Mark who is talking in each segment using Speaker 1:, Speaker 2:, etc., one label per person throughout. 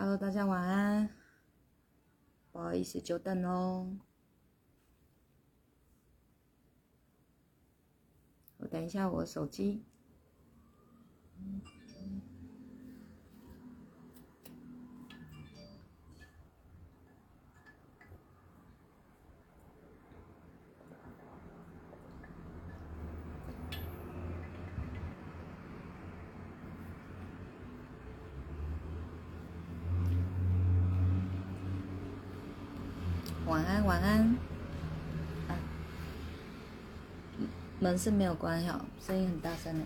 Speaker 1: Hello，大家晚安。不好意思，久等喽。我等一下我手机。晚安，晚安。啊，门是没有关好，声音很大声的。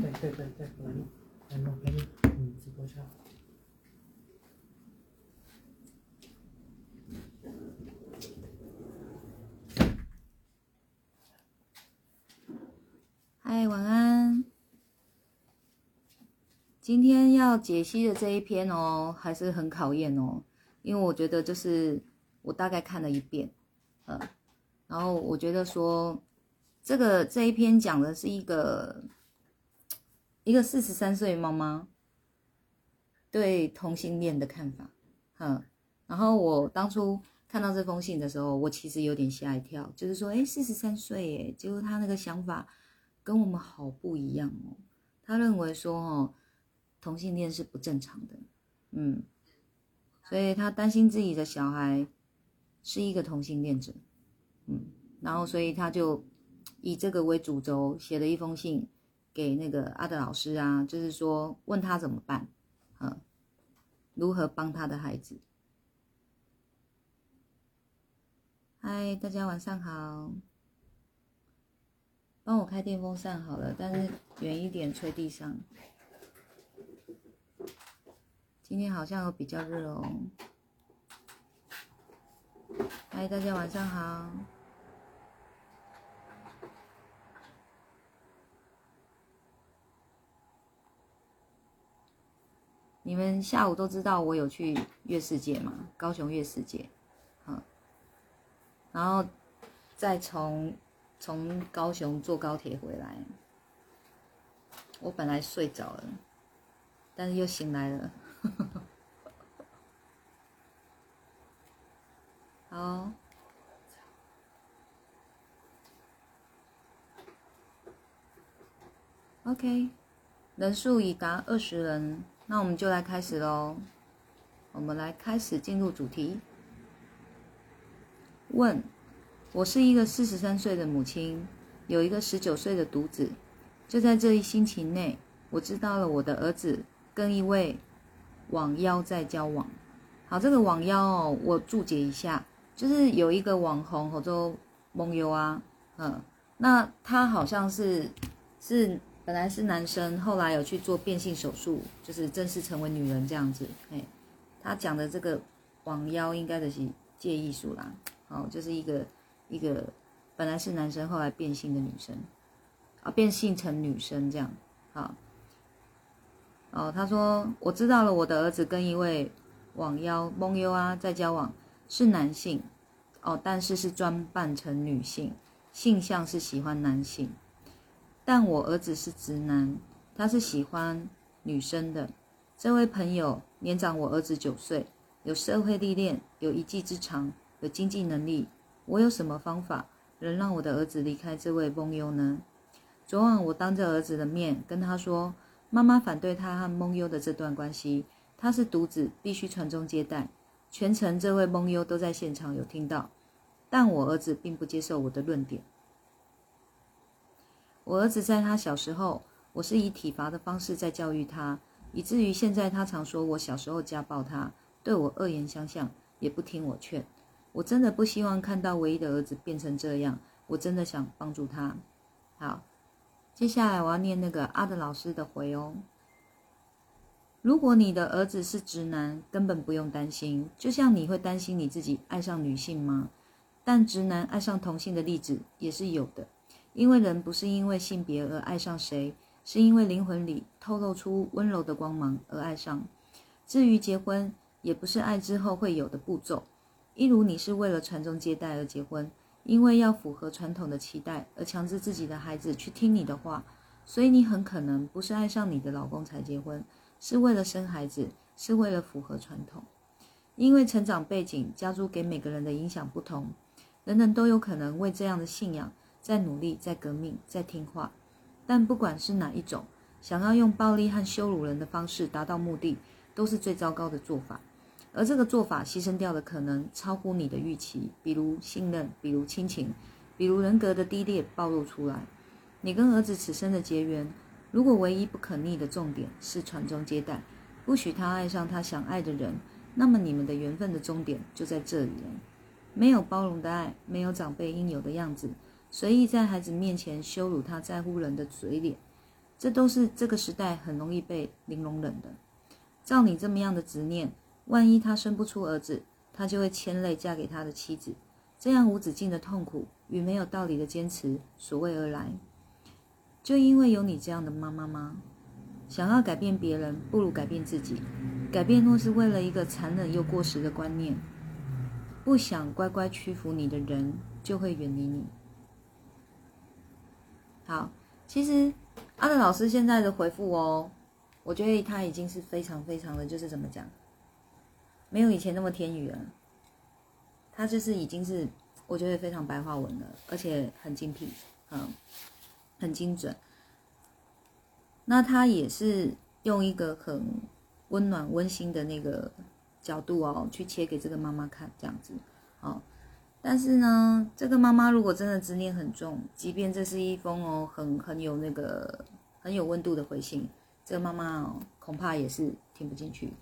Speaker 2: 对对对对，来，来录，来录，嗯，直播下。
Speaker 1: 嗨，晚安。今天要解析的这一篇哦，还是很考验哦，因为我觉得就是我大概看了一遍，呃，然后我觉得说这个这一篇讲的是一个一个四十三岁妈妈对同性恋的看法，嗯，然后我当初看到这封信的时候，我其实有点吓一跳，就是说，哎，四十三岁，哎，结果他那个想法跟我们好不一样哦，他认为说，哦。同性恋是不正常的，嗯，所以他担心自己的小孩是一个同性恋者，嗯，然后所以他就以这个为主轴写了一封信给那个阿德老师啊，就是说问他怎么办，嗯，如何帮他的孩子。嗨，大家晚上好，帮我开电风扇好了，但是远一点吹地上。今天好像有比较热哦。嗨，大家晚上好。你们下午都知道我有去月世界嘛？高雄月世界，好，然后再从从高雄坐高铁回来。我本来睡着了，但是又醒来了。好，OK，人数已达二十人，那我们就来开始喽。我们来开始进入主题。问：我是一个四十三岁的母亲，有一个十九岁的独子。就在这一星期内，我知道了我的儿子跟一位。网妖在交往，好，这个网妖哦，我注解一下，就是有一个网红，或者梦游啊，嗯，那他好像是是本来是男生，后来有去做变性手术，就是正式成为女人这样子，哎，他讲的这个网妖应该的是借艺术啦，好，就是一个一个本来是男生，后来变性的女生，啊，变性成女生这样，好。哦，他说我知道了，我的儿子跟一位网妖梦优啊在交往，是男性，哦，但是是装扮成女性，性向是喜欢男性，但我儿子是直男，他是喜欢女生的。这位朋友年长我儿子九岁，有社会历练，有一技之长，有经济能力。我有什么方法能让我的儿子离开这位梦优呢？昨晚我当着儿子的面跟他说。妈妈反对他和梦优的这段关系，他是独子，必须传宗接代。全程这位梦优都在现场有听到，但我儿子并不接受我的论点。我儿子在他小时候，我是以体罚的方式在教育他，以至于现在他常说我小时候家暴他，对我恶言相向，也不听我劝。我真的不希望看到唯一的儿子变成这样，我真的想帮助他。好。接下来我要念那个阿德老师的回哦。如果你的儿子是直男，根本不用担心。就像你会担心你自己爱上女性吗？但直男爱上同性的例子也是有的。因为人不是因为性别而爱上谁，是因为灵魂里透露出温柔的光芒而爱上。至于结婚，也不是爱之后会有的步骤。一如你是为了传宗接代而结婚。因为要符合传统的期待而强制自己的孩子去听你的话，所以你很可能不是爱上你的老公才结婚，是为了生孩子，是为了符合传统。因为成长背景、家族给每个人的影响不同，人人都有可能为这样的信仰在努力、在革命、在听话。但不管是哪一种，想要用暴力和羞辱人的方式达到目的，都是最糟糕的做法。而这个做法牺牲掉的可能超乎你的预期，比如信任，比如亲情，比如人格的低劣暴露出来。你跟儿子此生的结缘，如果唯一不可逆的重点是传宗接代，不许他爱上他想爱的人，那么你们的缘分的终点就在这里了。没有包容的爱，没有长辈应有的样子，随意在孩子面前羞辱他在乎人的嘴脸，这都是这个时代很容易被零容忍的。照你这么样的执念。万一他生不出儿子，他就会牵累嫁给他的妻子，这样无止境的痛苦与没有道理的坚持所谓而来，就因为有你这样的妈妈吗？想要改变别人，不如改变自己。改变若是为了一个残忍又过时的观念，不想乖乖屈服你的人，就会远离你。好，其实阿德老师现在的回复哦，我觉得他已经是非常非常的，就是怎么讲？没有以前那么天语了，他就是已经是我觉得非常白话文了，而且很精辟，嗯，很精准。那他也是用一个很温暖、温馨的那个角度哦，去切给这个妈妈看，这样子，哦。但是呢，这个妈妈如果真的执念很重，即便这是一封哦很很有那个很有温度的回信，这个妈妈哦恐怕也是听不进去。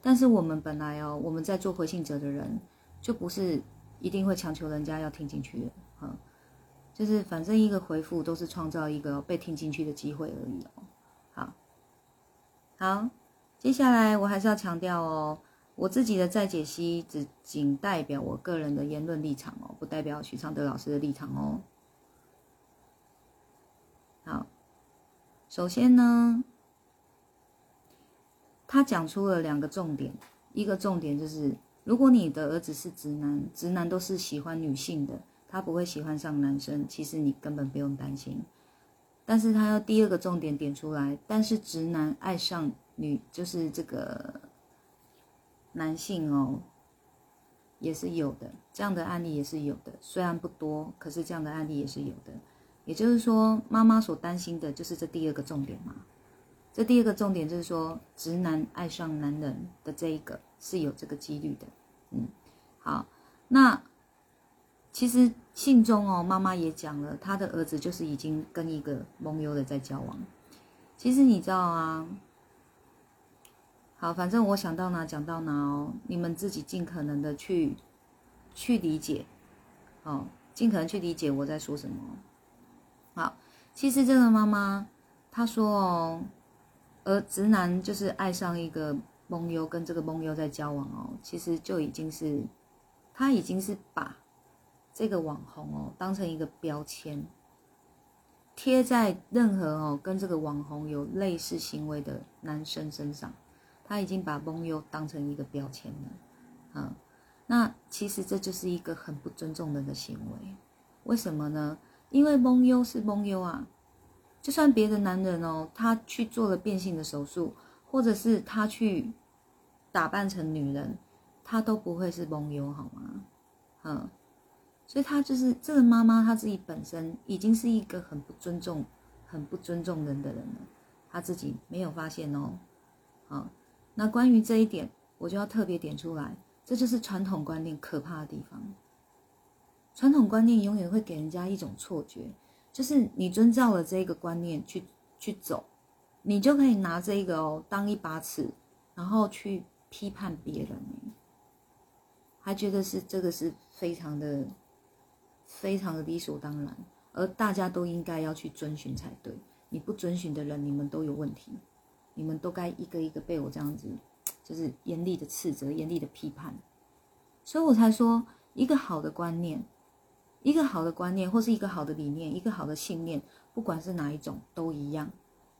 Speaker 1: 但是我们本来哦，我们在做回信者的人，就不是一定会强求人家要听进去的，哈，就是反正一个回复都是创造一个被听进去的机会而已哦。好，好，接下来我还是要强调哦，我自己的再解析只仅代表我个人的言论立场哦，不代表许昌德老师的立场哦。好，首先呢。他讲出了两个重点，一个重点就是，如果你的儿子是直男，直男都是喜欢女性的，他不会喜欢上男生，其实你根本不用担心。但是他要第二个重点点出来，但是直男爱上女，就是这个男性哦，也是有的，这样的案例也是有的，虽然不多，可是这样的案例也是有的。也就是说，妈妈所担心的就是这第二个重点嘛。这第二个重点就是说，直男爱上男人的这一个是有这个几率的。嗯，好，那其实信中哦，妈妈也讲了，他的儿子就是已经跟一个蒙优的在交往。其实你知道啊，好，反正我想到哪讲到哪哦，你们自己尽可能的去去理解，哦，尽可能去理解我在说什么。好，其实这个妈妈她说哦。而直男就是爱上一个蒙优，跟这个蒙优在交往哦，其实就已经是，他已经是把这个网红哦当成一个标签，贴在任何哦跟这个网红有类似行为的男生身上，他已经把蒙优当成一个标签了，啊，那其实这就是一个很不尊重人的行为，为什么呢？因为蒙优是蒙优啊。就算别的男人哦，他去做了变性的手术，或者是他去打扮成女人，他都不会是蒙优好吗？嗯，所以他就是这个妈妈，她自己本身已经是一个很不尊重、很不尊重人的人了，她自己没有发现哦。好，那关于这一点，我就要特别点出来，这就是传统观念可怕的地方。传统观念永远会给人家一种错觉。就是你遵照了这个观念去去走，你就可以拿这个哦当一把尺，然后去批判别人，还觉得是这个是非常的非常的理所当然，而大家都应该要去遵循才对。你不遵循的人，你们都有问题，你们都该一个一个被我这样子，就是严厉的斥责、严厉的批判。所以我才说，一个好的观念。一个好的观念，或是一个好的理念，一个好的信念，不管是哪一种，都一样。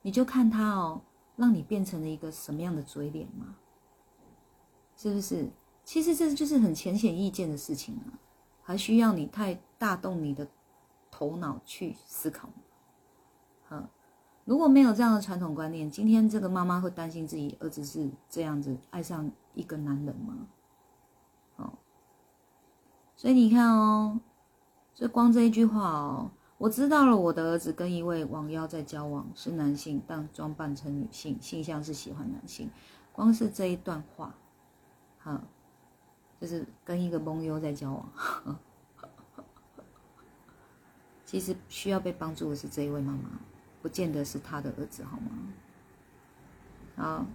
Speaker 1: 你就看它哦，让你变成了一个什么样的嘴脸嘛？是不是？其实这就是很浅显易见的事情啊，还需要你太大动你的头脑去思考。嗯，如果没有这样的传统观念，今天这个妈妈会担心自己儿子是这样子爱上一个男人吗？哦，所以你看哦，所以光这一句话哦，我知道了我的儿子跟一位网妖在交往，是男性，但装扮成女性，性向是喜欢男性。光是这一段话，好，就是跟一个蒙优在交往。其实需要被帮助的是这一位妈妈。不见得是他的儿子，好吗？好，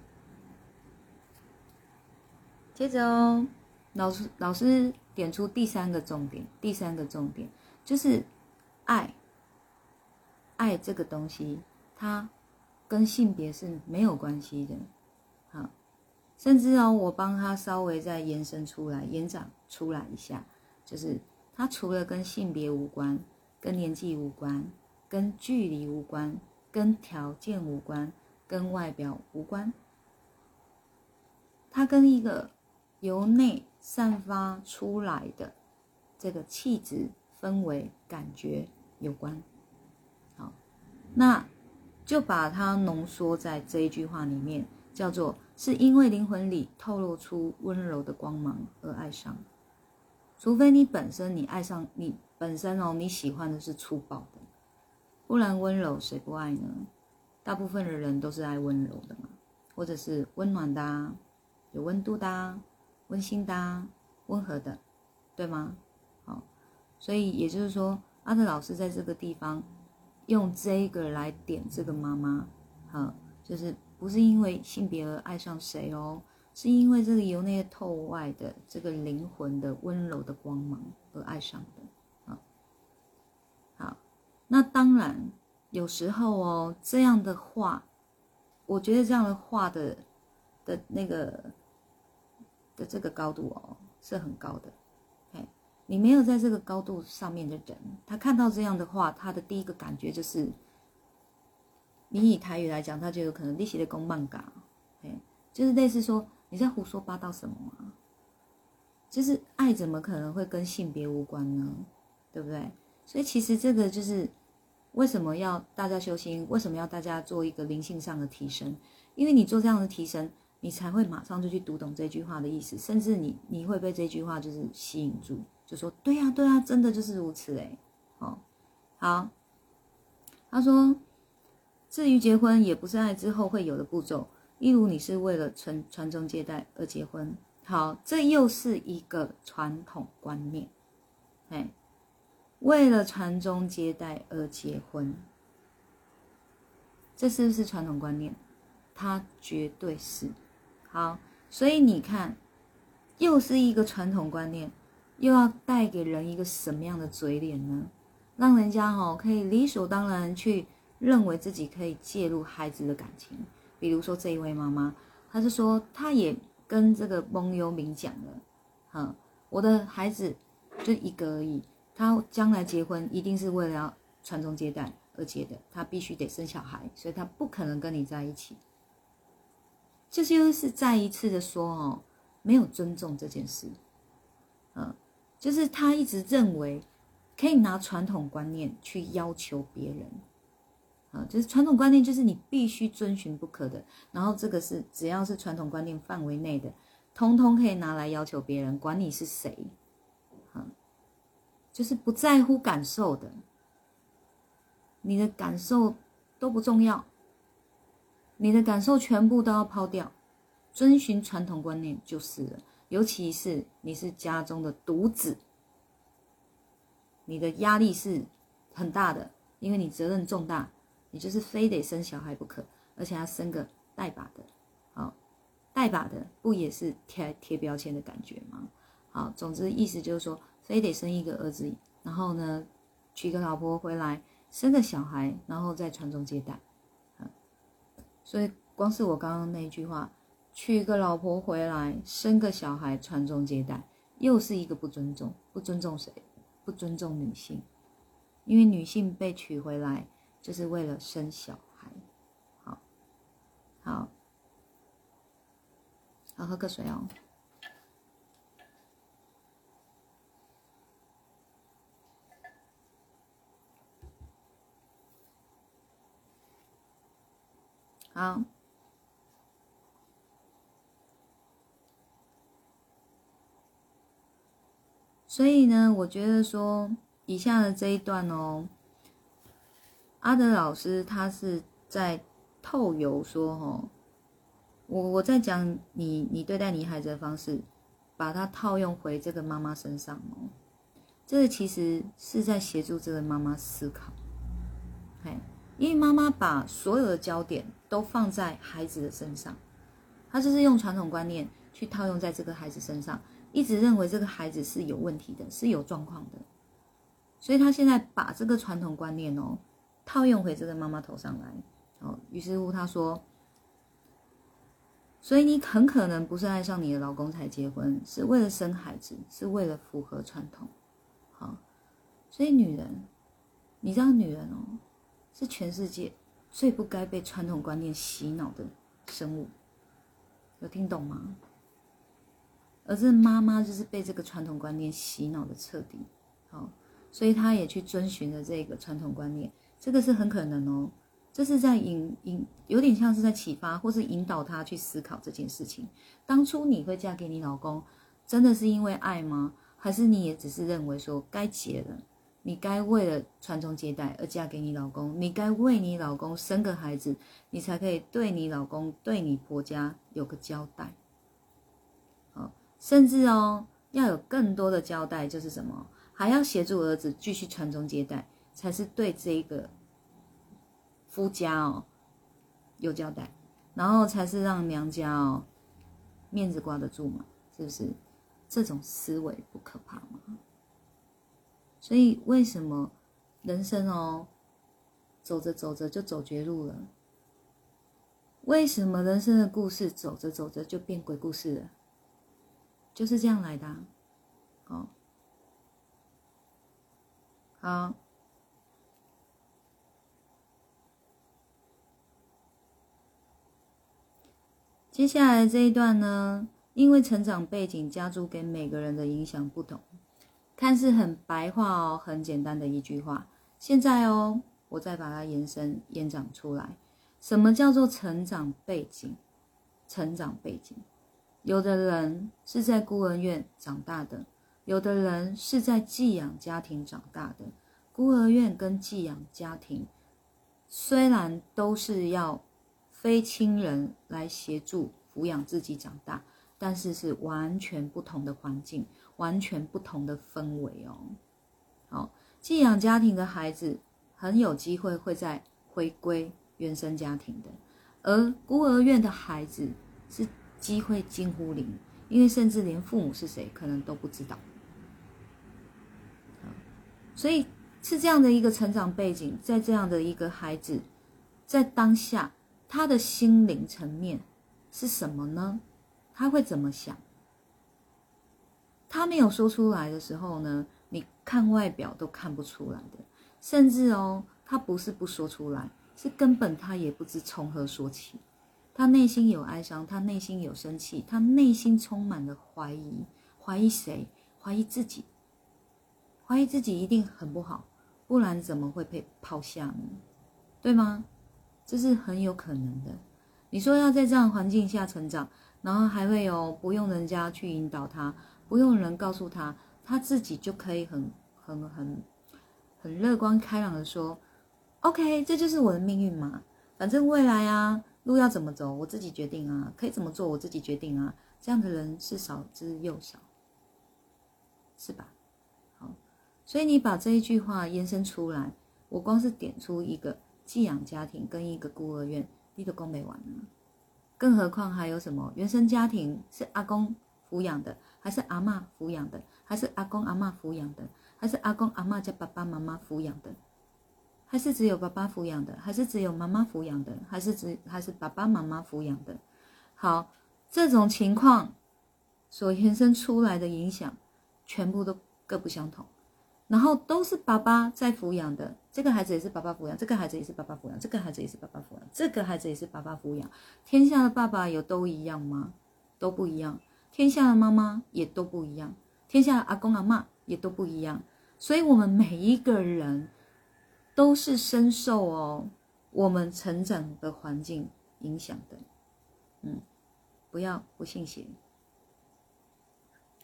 Speaker 1: 接着哦，老师老师点出第三个重点，第三个重点就是爱，爱这个东西，它跟性别是没有关系的。好，甚至哦，我帮他稍微再延伸出来，延展出来一下，就是它除了跟性别无关，跟年纪无关。跟距离无关，跟条件无关，跟外表无关，它跟一个由内散发出来的这个气质、氛围、感觉有关。好，那就把它浓缩在这一句话里面，叫做是因为灵魂里透露出温柔的光芒而爱上，除非你本身你爱上你本身哦，你喜欢的是粗暴。不然温柔谁不爱呢？大部分的人都是爱温柔的嘛，或者是温暖的、有温度的、温馨的、温和的，对吗？好，所以也就是说，阿德老师在这个地方用这个来点这个妈妈，好，就是不是因为性别而爱上谁哦，是因为这个由内透外的这个灵魂的温柔的光芒而爱上。那当然，有时候哦，这样的话，我觉得这样的话的的那个的这个高度哦，是很高的。哎，你没有在这个高度上面的人，他看到这样的话，他的第一个感觉就是，你以台语来讲，他就有可能利息的公漫嘎，哎，就是类似说你在胡说八道什么啊？就是爱怎么可能会跟性别无关呢？对不对？所以其实这个就是。为什么要大家修心？为什么要大家做一个灵性上的提升？因为你做这样的提升，你才会马上就去读懂这句话的意思，甚至你你会被这句话就是吸引住，就说对呀对呀，真的就是如此哎。哦，好，他说，至于结婚，也不是爱之后会有的步骤，例如你是为了传传宗接代而结婚，好，这又是一个传统观念，哎。为了传宗接代而结婚，这是不是传统观念？它绝对是。好，所以你看，又是一个传统观念，又要带给人一个什么样的嘴脸呢？让人家哈可以理所当然去认为自己可以介入孩子的感情。比如说这一位妈妈，她是说，她也跟这个蒙幽明讲了，哈，我的孩子就一个而已。他将来结婚一定是为了要传宗接代而结的，他必须得生小孩，所以他不可能跟你在一起。这就是再一次的说哦，没有尊重这件事，嗯，就是他一直认为可以拿传统观念去要求别人，啊，就是传统观念就是你必须遵循不可的，然后这个是只要是传统观念范围内的，通通可以拿来要求别人，管你是谁。就是不在乎感受的，你的感受都不重要，你的感受全部都要抛掉，遵循传统观念就是了。尤其是你是家中的独子，你的压力是很大的，因为你责任重大，你就是非得生小孩不可，而且要生个带把的，好，带把的不也是贴贴标签的感觉吗？好，总之意思就是说。非得生一个儿子，然后呢，娶个老婆回来，生个小孩，然后再传宗接代。所以光是我刚刚那一句话，娶个老婆回来，生个小孩，传宗接代，又是一个不尊重，不尊重谁？不尊重女性，因为女性被娶回来就是为了生小孩。好，好，好，喝个水哦。好，所以呢，我觉得说以下的这一段哦，阿德老师他是在透油说哦，我我在讲你你对待你孩子的方式，把它套用回这个妈妈身上哦，这个其实是在协助这个妈妈思考，嘿，因为妈妈把所有的焦点都放在孩子的身上，她就是用传统观念去套用在这个孩子身上。一直认为这个孩子是有问题的，是有状况的，所以她现在把这个传统观念哦套用回这个妈妈头上来，哦，于是乎她说，所以你很可能不是爱上你的老公才结婚，是为了生孩子，是为了符合传统，好，所以女人，你知道女人哦是全世界最不该被传统观念洗脑的生物，有听懂吗？而这妈妈就是被这个传统观念洗脑的彻底，好，所以她也去遵循了这个传统观念，这个是很可能哦，这是在引引，有点像是在启发或是引导她去思考这件事情。当初你会嫁给你老公，真的是因为爱吗？还是你也只是认为说该结了，你该为了传宗接代而嫁给你老公，你该为你老公生个孩子，你才可以对你老公、对你婆家有个交代。甚至哦，要有更多的交代，就是什么，还要协助儿子继续传宗接代，才是对这个夫家哦有交代，然后才是让娘家哦面子挂得住嘛，是不是？这种思维不可怕吗？所以为什么人生哦走着走着就走绝路了？为什么人生的故事走着走着就变鬼故事了？就是这样来的，哦，好。接下来这一段呢，因为成长背景家族给每个人的影响不同，看似很白话哦，很简单的一句话。现在哦，我再把它延伸延展出来，什么叫做成长背景？成长背景。有的人是在孤儿院长大的，有的人是在寄养家庭长大的。孤儿院跟寄养家庭虽然都是要非亲人来协助抚养自己长大，但是是完全不同的环境，完全不同的氛围哦。好，寄养家庭的孩子很有机会会在回归原生家庭的，而孤儿院的孩子是。机会近乎零，因为甚至连父母是谁可能都不知道。所以是这样的一个成长背景，在这样的一个孩子，在当下他的心灵层面是什么呢？他会怎么想？他没有说出来的时候呢？你看外表都看不出来的，甚至哦，他不是不说出来，是根本他也不知从何说起。他内心有哀伤，他内心有生气，他内心充满了怀疑，怀疑谁？怀疑自己，怀疑自己一定很不好，不然怎么会被抛下呢？对吗？这是很有可能的。你说要在这样环境下成长，然后还会有不用人家去引导他，不用人告诉他，他自己就可以很很很很乐观开朗的说：“OK，这就是我的命运嘛，反正未来啊。”路要怎么走，我自己决定啊！可以怎么做，我自己决定啊！这样的人是少之又少，是吧？好，所以你把这一句话延伸出来，我光是点出一个寄养家庭跟一个孤儿院，你都供没完呢。更何况还有什么原生家庭是阿公抚养的，还是阿妈抚养的，还是阿公阿妈抚养的，还是阿公阿妈叫爸爸妈妈抚养的？还是只有爸爸抚养的，还是只有妈妈抚养的，还是只还是爸爸妈妈抚养的？好，这种情况所延伸出来的影响，全部都各不相同。然后都是爸爸在抚养的，这个孩子也是爸爸抚养，这个孩子也是爸爸抚养，这个孩子也是爸爸抚养，这个孩子也是爸爸抚养。天下的爸爸有都一样吗？都不一样。天下的妈妈也都不一样，天下的阿公阿妈也都不一样。所以，我们每一个人。都是深受哦，我们成长的环境影响的。嗯，不要不信邪。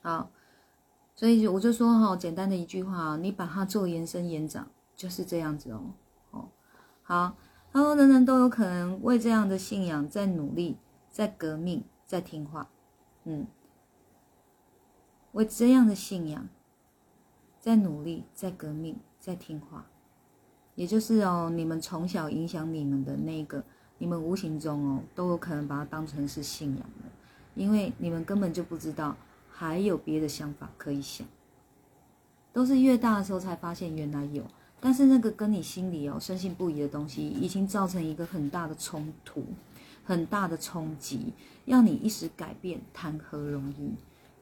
Speaker 1: 好，所以我就说哈，简单的一句话，你把它做延伸延长，就是这样子哦。哦，好，他说人人都有可能为这样的信仰在努力，在革命，在听话。嗯，为这样的信仰在努力，在革命，在听话。也就是哦，你们从小影响你们的那个，你们无形中哦，都有可能把它当成是信仰的，因为你们根本就不知道还有别的想法可以想，都是越大的时候才发现原来有，但是那个跟你心里哦深信不疑的东西，已经造成一个很大的冲突，很大的冲击，要你一时改变谈何容易，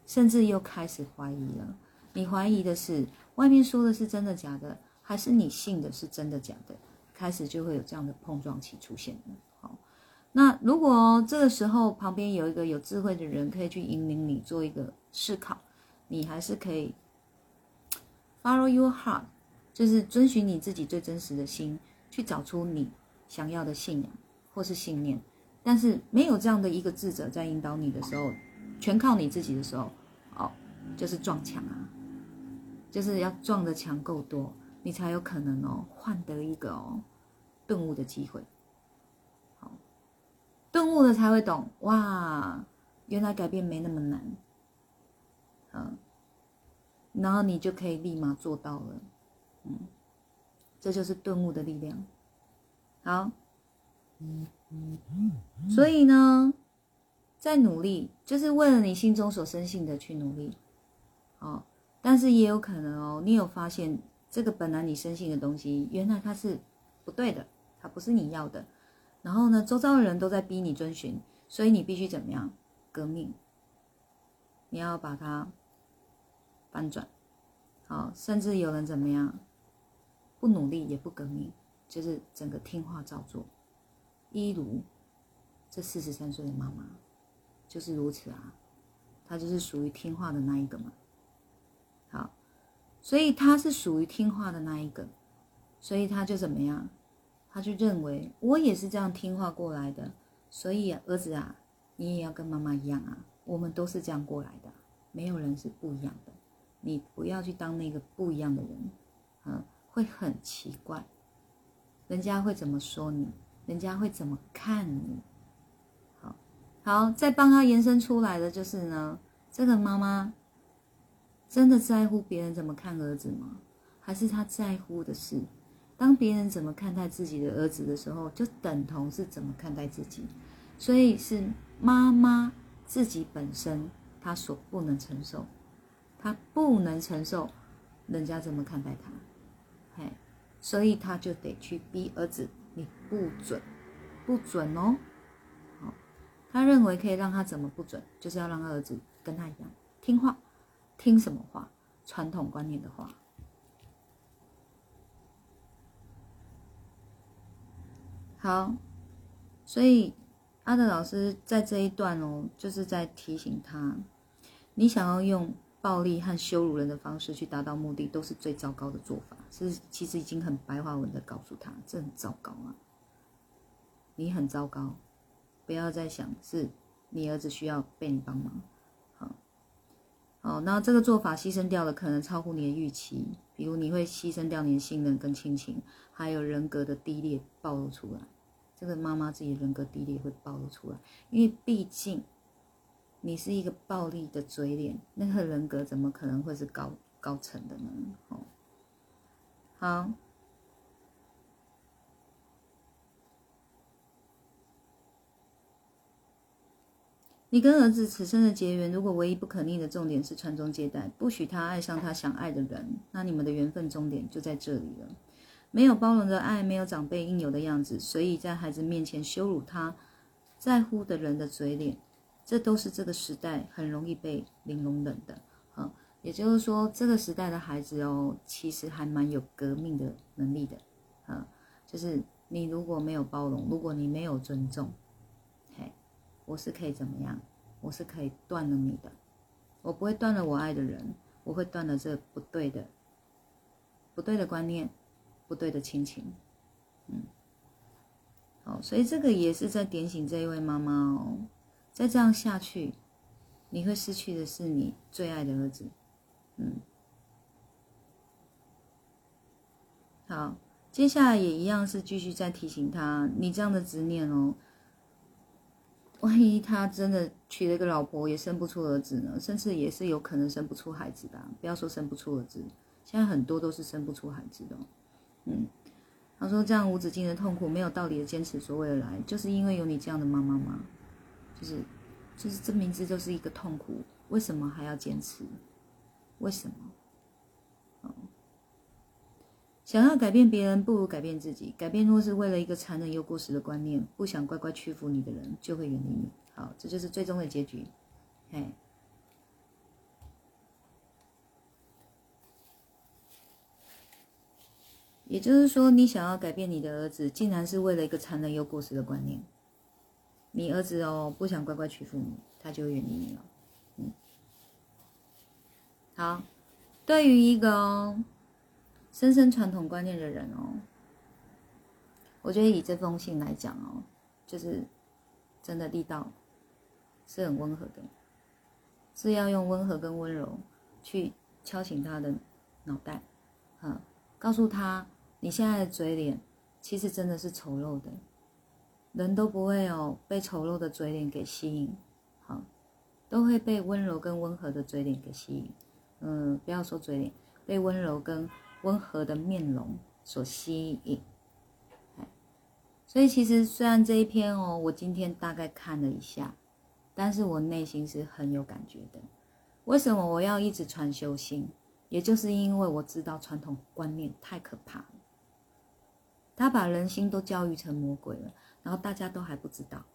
Speaker 1: 甚至又开始怀疑了。你怀疑的是外面说的是真的假的？还是你信的是真的假的，开始就会有这样的碰撞期出现了。好，那如果这个时候旁边有一个有智慧的人，可以去引领你做一个思考，你还是可以 follow your heart，就是遵循你自己最真实的心，去找出你想要的信仰或是信念。但是没有这样的一个智者在引导你的时候，全靠你自己的时候，哦，就是撞墙啊，就是要撞的墙够多。你才有可能哦，换得一个哦顿悟的机会。好，顿悟了才会懂哇，原来改变没那么难。嗯，然后你就可以立马做到了。嗯，这就是顿悟的力量。好，所以呢，在努力，就是为了你心中所深信的去努力。哦，但是也有可能哦，你有发现。这个本来你深信的东西，原来它是不对的，它不是你要的。然后呢，周遭的人都在逼你遵循，所以你必须怎么样？革命，你要把它翻转。好，甚至有人怎么样？不努力也不革命，就是整个听话照做。一如这四十三岁的妈妈，就是如此啊，他就是属于听话的那一个嘛。好。所以他是属于听话的那一个，所以他就怎么样？他就认为我也是这样听话过来的，所以儿子啊，你也要跟妈妈一样啊，我们都是这样过来的，没有人是不一样的，你不要去当那个不一样的人，嗯，会很奇怪，人家会怎么说你？人家会怎么看你？好，再帮他延伸出来的就是呢，这个妈妈。真的在乎别人怎么看儿子吗？还是他在乎的是，当别人怎么看待自己的儿子的时候，就等同是怎么看待自己。所以是妈妈自己本身她所不能承受，她不能承受人家怎么看待她，嘿，所以她就得去逼儿子，你不准，不准哦。他认为可以让他怎么不准，就是要让儿子跟他一样听话。听什么话？传统观念的话。好，所以阿德老师在这一段哦，就是在提醒他：你想要用暴力和羞辱人的方式去达到目的，都是最糟糕的做法。是，其实已经很白话文的告诉他，这很糟糕啊！你很糟糕，不要再想是你儿子需要被你帮忙。好好，那这个做法牺牲掉了可能超乎你的预期，比如你会牺牲掉你的信任跟亲情，还有人格的低劣暴露出来。这个妈妈自己人格低劣会暴露出来，因为毕竟你是一个暴力的嘴脸，那个人格怎么可能会是高高层的呢？哦，好。你跟儿子此生的结缘，如果唯一不可逆的重点是传宗接代，不许他爱上他想爱的人，那你们的缘分终点就在这里了。没有包容的爱，没有长辈应有的样子，所以在孩子面前羞辱他在乎的人的嘴脸，这都是这个时代很容易被零容忍的。啊，也就是说，这个时代的孩子哦，其实还蛮有革命的能力的。啊，就是你如果没有包容，如果你没有尊重。我是可以怎么样？我是可以断了你的，我不会断了我爱的人，我会断了这不对的、不对的观念、不对的亲情。嗯，好，所以这个也是在点醒这一位妈妈哦。再这样下去，你会失去的是你最爱的儿子。嗯，好，接下来也一样是继续在提醒他，你这样的执念哦，万一他真的娶了一个老婆，也生不出儿子呢，甚至也是有可能生不出孩子的。不要说生不出儿子，现在很多都是生不出孩子的。嗯，他说这样无止境的痛苦，没有道理的坚持所谓而来，就是因为有你这样的妈妈吗？就是，就是这名字就是一个痛苦，为什么还要坚持？为什么？想要改变别人，不如改变自己。改变若是为了一个残忍又过时的观念，不想乖乖屈服你的人，就会远离你。好，这就是最终的结局。嘿，也就是说，你想要改变你的儿子，竟然是为了一个残忍又过时的观念。你儿子哦，不想乖乖屈服你，他就会远离你了。嗯，好，对于一个深深传统观念的人哦，我觉得以这封信来讲哦，就是真的力道是很温和的，是要用温和跟温柔去敲醒他的脑袋，嗯，告诉他你现在的嘴脸其实真的是丑陋的。人都不会有被丑陋的嘴脸给吸引，好，都会被温柔跟温和的嘴脸给吸引。嗯，不要说嘴脸，被温柔跟温和的面容所吸引。所以其实虽然这一篇哦，我今天大概看了一下，但是我内心是很有感觉的。为什么我要一直传修心？也就是因为我知道传统观念太可怕了，他把人心都教育成魔鬼了。然后大家都还不知道，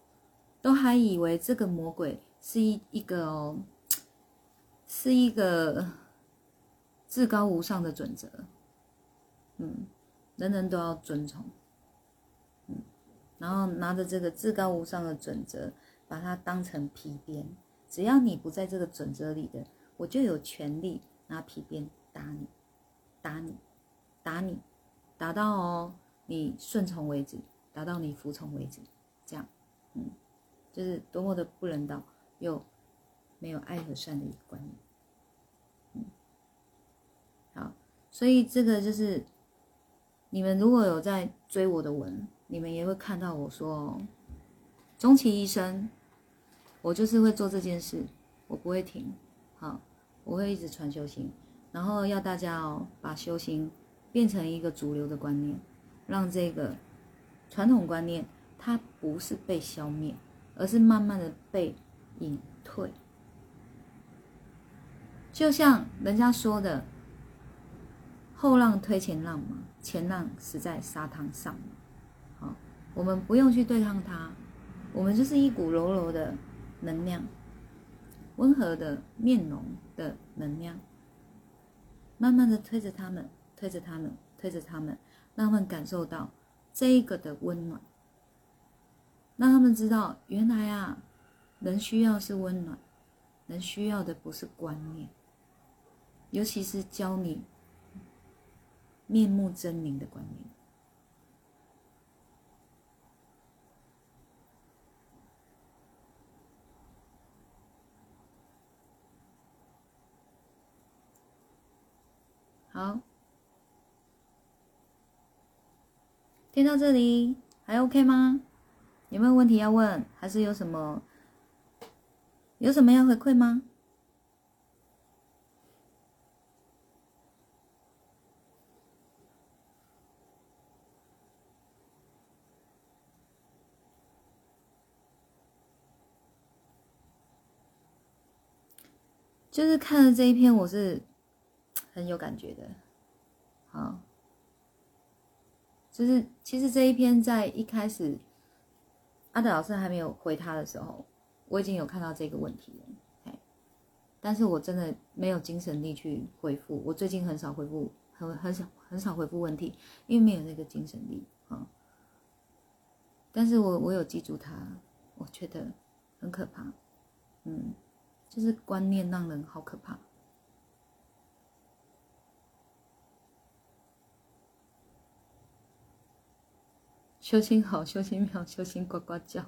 Speaker 1: 都还以为这个魔鬼是一一个哦，是一个至高无上的准则，嗯，人人都要遵从，嗯，然后拿着这个至高无上的准则，把它当成皮鞭，只要你不在这个准则里的，我就有权利拿皮鞭打你，打你，打你，打到哦你顺从为止。打到你服从为止，这样，嗯，就是多么的不人道又没有爱和善的一个观念，嗯，好，所以这个就是你们如果有在追我的文，你们也会看到我说，终其一生，我就是会做这件事，我不会停，好，我会一直传修行，然后要大家哦把修行变成一个主流的观念，让这个。传统观念，它不是被消灭，而是慢慢的被隐退。就像人家说的，“后浪推前浪嘛，前浪死在沙滩上。”好，我们不用去对抗它，我们就是一股柔柔的能量，温和的面容的能量，慢慢的推着他们，推着他们，推着他们，让他们感受到。这一个的温暖，让他们知道，原来啊，人需要是温暖，人需要的不是观念，尤其是教你面目狰狞的观念。好。听到这里还 OK 吗？有没有问题要问？还是有什么有什么要回馈吗？就是看了这一篇，我是很有感觉的。好。就是其实这一篇在一开始，阿德老师还没有回他的时候，我已经有看到这个问题了，但是我真的没有精神力去回复。我最近很少回复，很很少很少回复问题，因为没有那个精神力啊。但是我我有记住他，我觉得很可怕，就是观念让人好可怕。修心好，修心妙，修心呱呱叫。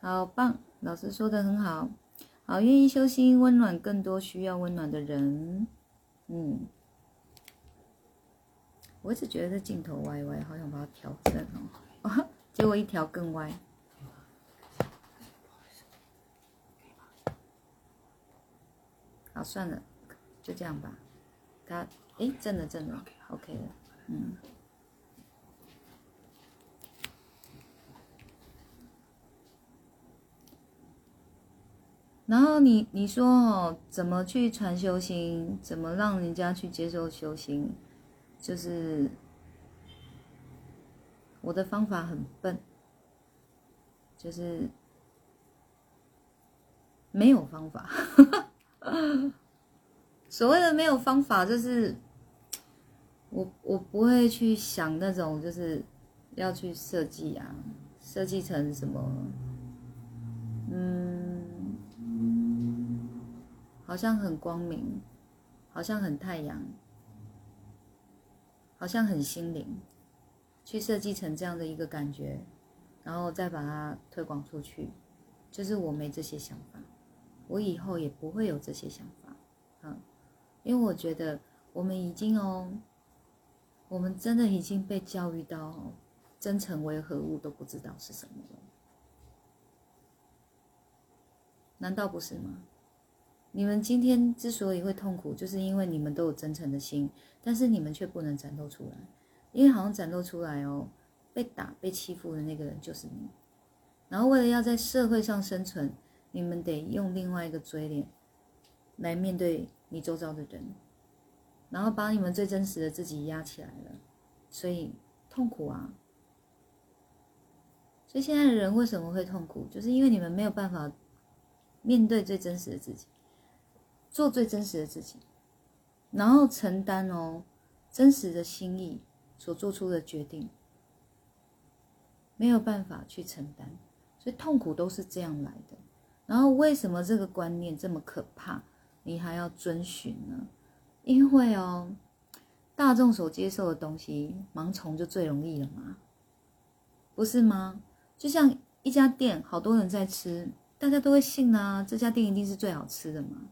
Speaker 1: 好棒，老师说的很好。好，愿意修心，温暖更多需要温暖的人。嗯，我一直觉得这镜头歪歪，好想把它调正哦。结果一调更歪。好，算了，就这样吧。他，哎，正了正了，OK 了，嗯。然后你你说哦，怎么去传修行？怎么让人家去接受修行？就是我的方法很笨，就是没有方法。所谓的没有方法，就是我我不会去想那种，就是要去设计啊，设计成什么，嗯，好像很光明，好像很太阳，好像很心灵，去设计成这样的一个感觉，然后再把它推广出去，就是我没这些想法，我以后也不会有这些想法，嗯。因为我觉得我们已经哦，我们真的已经被教育到真诚为何物都不知道是什么了，难道不是吗？你们今天之所以会痛苦，就是因为你们都有真诚的心，但是你们却不能展露出来，因为好像展露出来哦，被打、被欺负的那个人就是你，然后为了要在社会上生存，你们得用另外一个嘴脸来面对。你周遭的人，然后把你们最真实的自己压起来了，所以痛苦啊。所以现在的人为什么会痛苦？就是因为你们没有办法面对最真实的自己，做最真实的自己，然后承担哦真实的心意所做出的决定，没有办法去承担，所以痛苦都是这样来的。然后为什么这个观念这么可怕？你还要遵循呢，因为哦，大众所接受的东西，盲从就最容易了嘛，不是吗？就像一家店，好多人在吃，大家都会信啊，这家店一定是最好吃的嘛。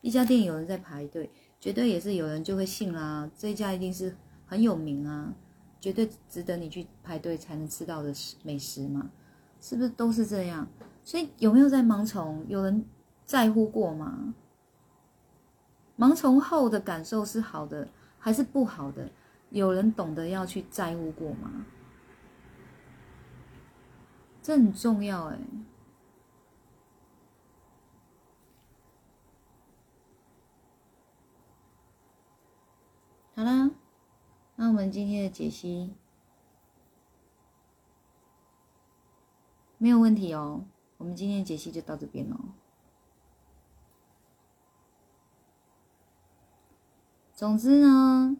Speaker 1: 一家店有人在排队，绝对也是有人就会信啦，这一家一定是很有名啊，绝对值得你去排队才能吃到的美食嘛，是不是都是这样？所以有没有在盲从？有人在乎过吗？盲从后的感受是好的还是不好的？有人懂得要去在乎过吗？这很重要哎。好啦，那我们今天的解析没有问题哦。我们今天的解析就到这边了。总之呢，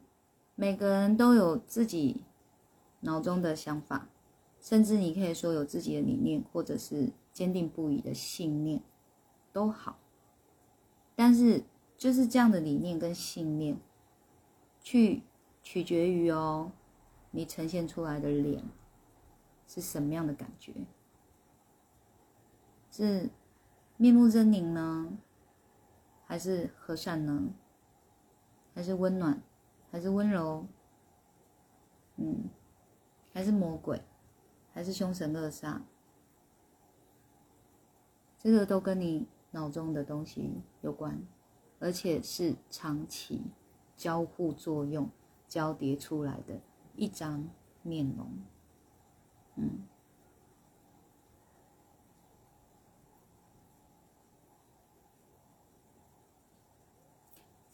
Speaker 1: 每个人都有自己脑中的想法，甚至你可以说有自己的理念，或者是坚定不移的信念，都好。但是就是这样的理念跟信念，去取决于哦，你呈现出来的脸是什么样的感觉？是面目狰狞呢，还是和善呢？还是温暖，还是温柔，嗯，还是魔鬼，还是凶神恶煞，这个都跟你脑中的东西有关，而且是长期交互作用、交叠出来的一张面容，嗯。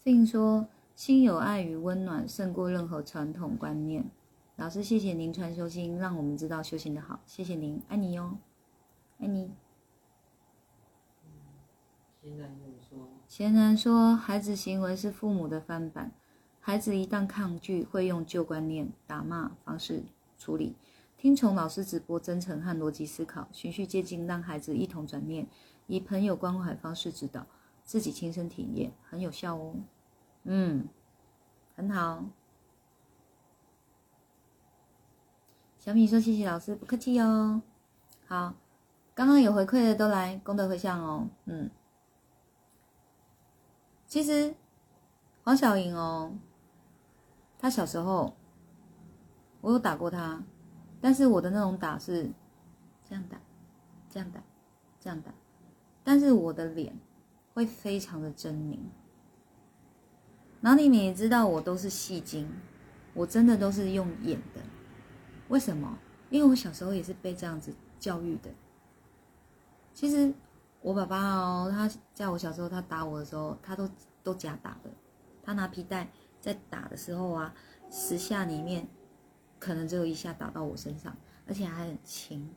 Speaker 1: 所以说。心有爱与温暖胜过任何传统观念。老师，谢谢您传修心，让我们知道修行的好。谢谢您，爱你哟，爱你。贤然说，孩子行为是父母的翻版，孩子一旦抗拒，会用旧观念、打骂方式处理。听从老师直播，真诚和逻辑思考，循序渐进，让孩子一同转念，以朋友关怀方式指导，自己亲身体验，很有效哦。嗯，很好。小米说：“谢谢老师，不客气哦。”好，刚刚有回馈的都来功德回向哦。嗯，其实黄小莹哦，她小时候我有打过她，但是我的那种打是这样打，这样打，这样打，但是我的脸会非常的狰狞。然后你们也知道，我都是戏精，我真的都是用演的。为什么？因为我小时候也是被这样子教育的。其实我爸爸哦，他在我小时候他打我的时候，他都都假打的。他拿皮带在打的时候啊，十下里面可能只有一下打到我身上，而且还很轻。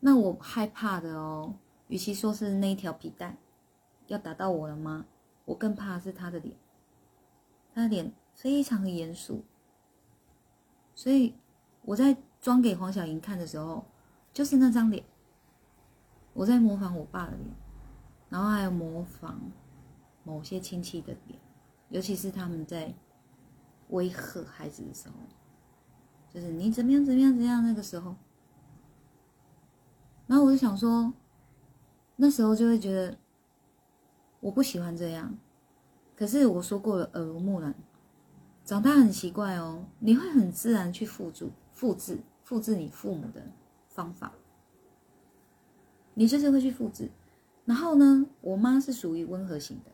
Speaker 1: 那我害怕的哦，与其说是那一条皮带要打到我了吗？我更怕的是他的脸，他的脸非常的严肃。所以我在装给黄小莹看的时候，就是那张脸。我在模仿我爸的脸，然后还有模仿某些亲戚的脸，尤其是他们在威吓孩子的时候，就是你怎么样怎么样怎么样那个时候。然后我就想说，那时候就会觉得我不喜欢这样。可是我说过了，耳濡目染。长大很奇怪哦，你会很自然去复制、复制、复制你父母的方法，你就是会去复制。然后呢，我妈是属于温和型的，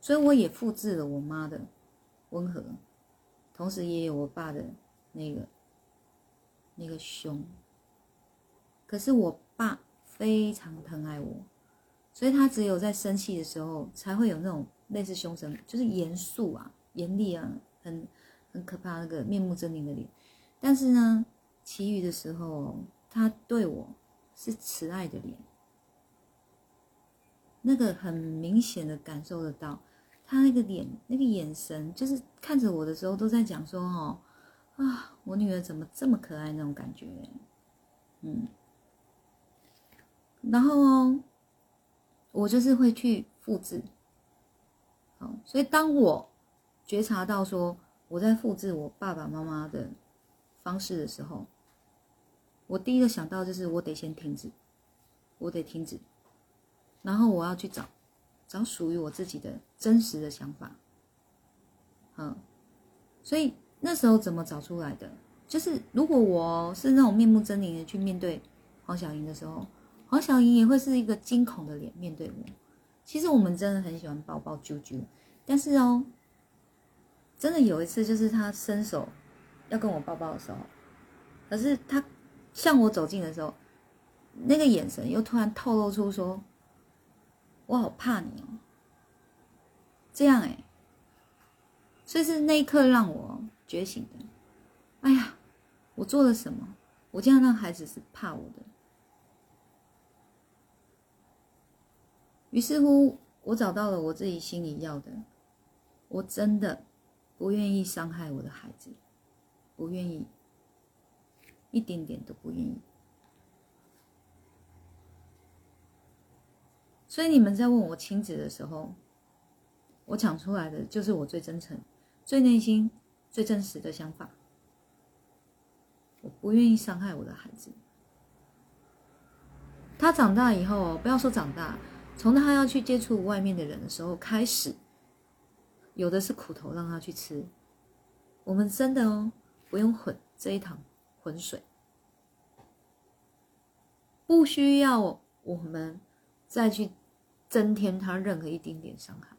Speaker 1: 所以我也复制了我妈的温和，同时也有我爸的那个那个凶。可是我爸非常疼爱我，所以他只有在生气的时候才会有那种类似凶神，就是严肃啊。严厉啊，很很可怕那个面目狰狞的脸，但是呢，其余的时候，他对我是慈爱的脸，那个很明显的感受得到，他那个脸那个眼神，就是看着我的时候都在讲说哦啊，我女儿怎么这么可爱那种感觉，嗯，然后哦，我就是会去复制，好，所以当我。觉察到说我在复制我爸爸妈妈的方式的时候，我第一个想到就是我得先停止，我得停止，然后我要去找找属于我自己的真实的想法。嗯，所以那时候怎么找出来的？就是如果我是那种面目狰狞的去面对黄小莹的时候，黄小莹也会是一个惊恐的脸面对我。其实我们真的很喜欢抱抱啾啾，但是哦。真的有一次，就是他伸手要跟我抱抱的时候，可是他向我走近的时候，那个眼神又突然透露出说：“我好怕你哦。”这样哎，所以是那一刻让我觉醒的。哎呀，我做了什么？我这样让孩子是怕我的。于是乎，我找到了我自己心里要的，我真的。不愿意伤害我的孩子，不愿意，一点点都不愿意。所以你们在问我亲子的时候，我讲出来的就是我最真诚、最内心、最真实的想法。我不愿意伤害我的孩子。他长大以后，不要说长大，从他要去接触外面的人的时候开始。有的是苦头让他去吃，我们真的哦，不用混这一趟浑水，不需要我们再去增添他任何一丁点伤害。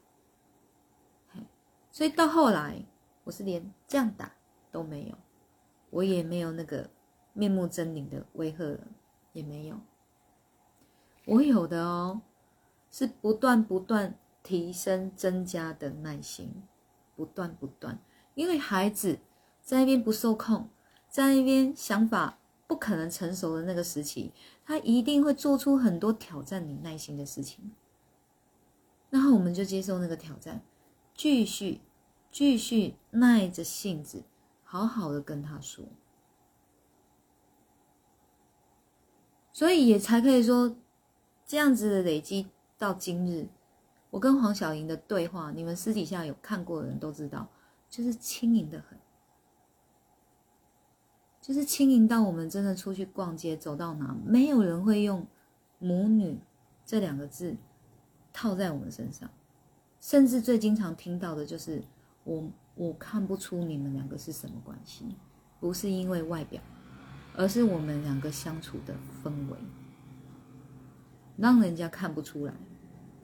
Speaker 1: 所以到后来，我是连这样打都没有，我也没有那个面目狰狞的威吓了，也没有。我有的哦，是不断不断。提升、增加的耐心，不断不断，因为孩子在那边不受控，在那边想法不可能成熟的那个时期，他一定会做出很多挑战你耐心的事情。然后我们就接受那个挑战，继续、继续耐着性子，好好的跟他说，所以也才可以说，这样子的累积到今日。我跟黄小莹的对话，你们私底下有看过的人都知道，就是轻盈的很。就是轻盈到我们真的出去逛街，走到哪，没有人会用母女这两个字套在我们身上，甚至最经常听到的就是我我看不出你们两个是什么关系，不是因为外表，而是我们两个相处的氛围，让人家看不出来，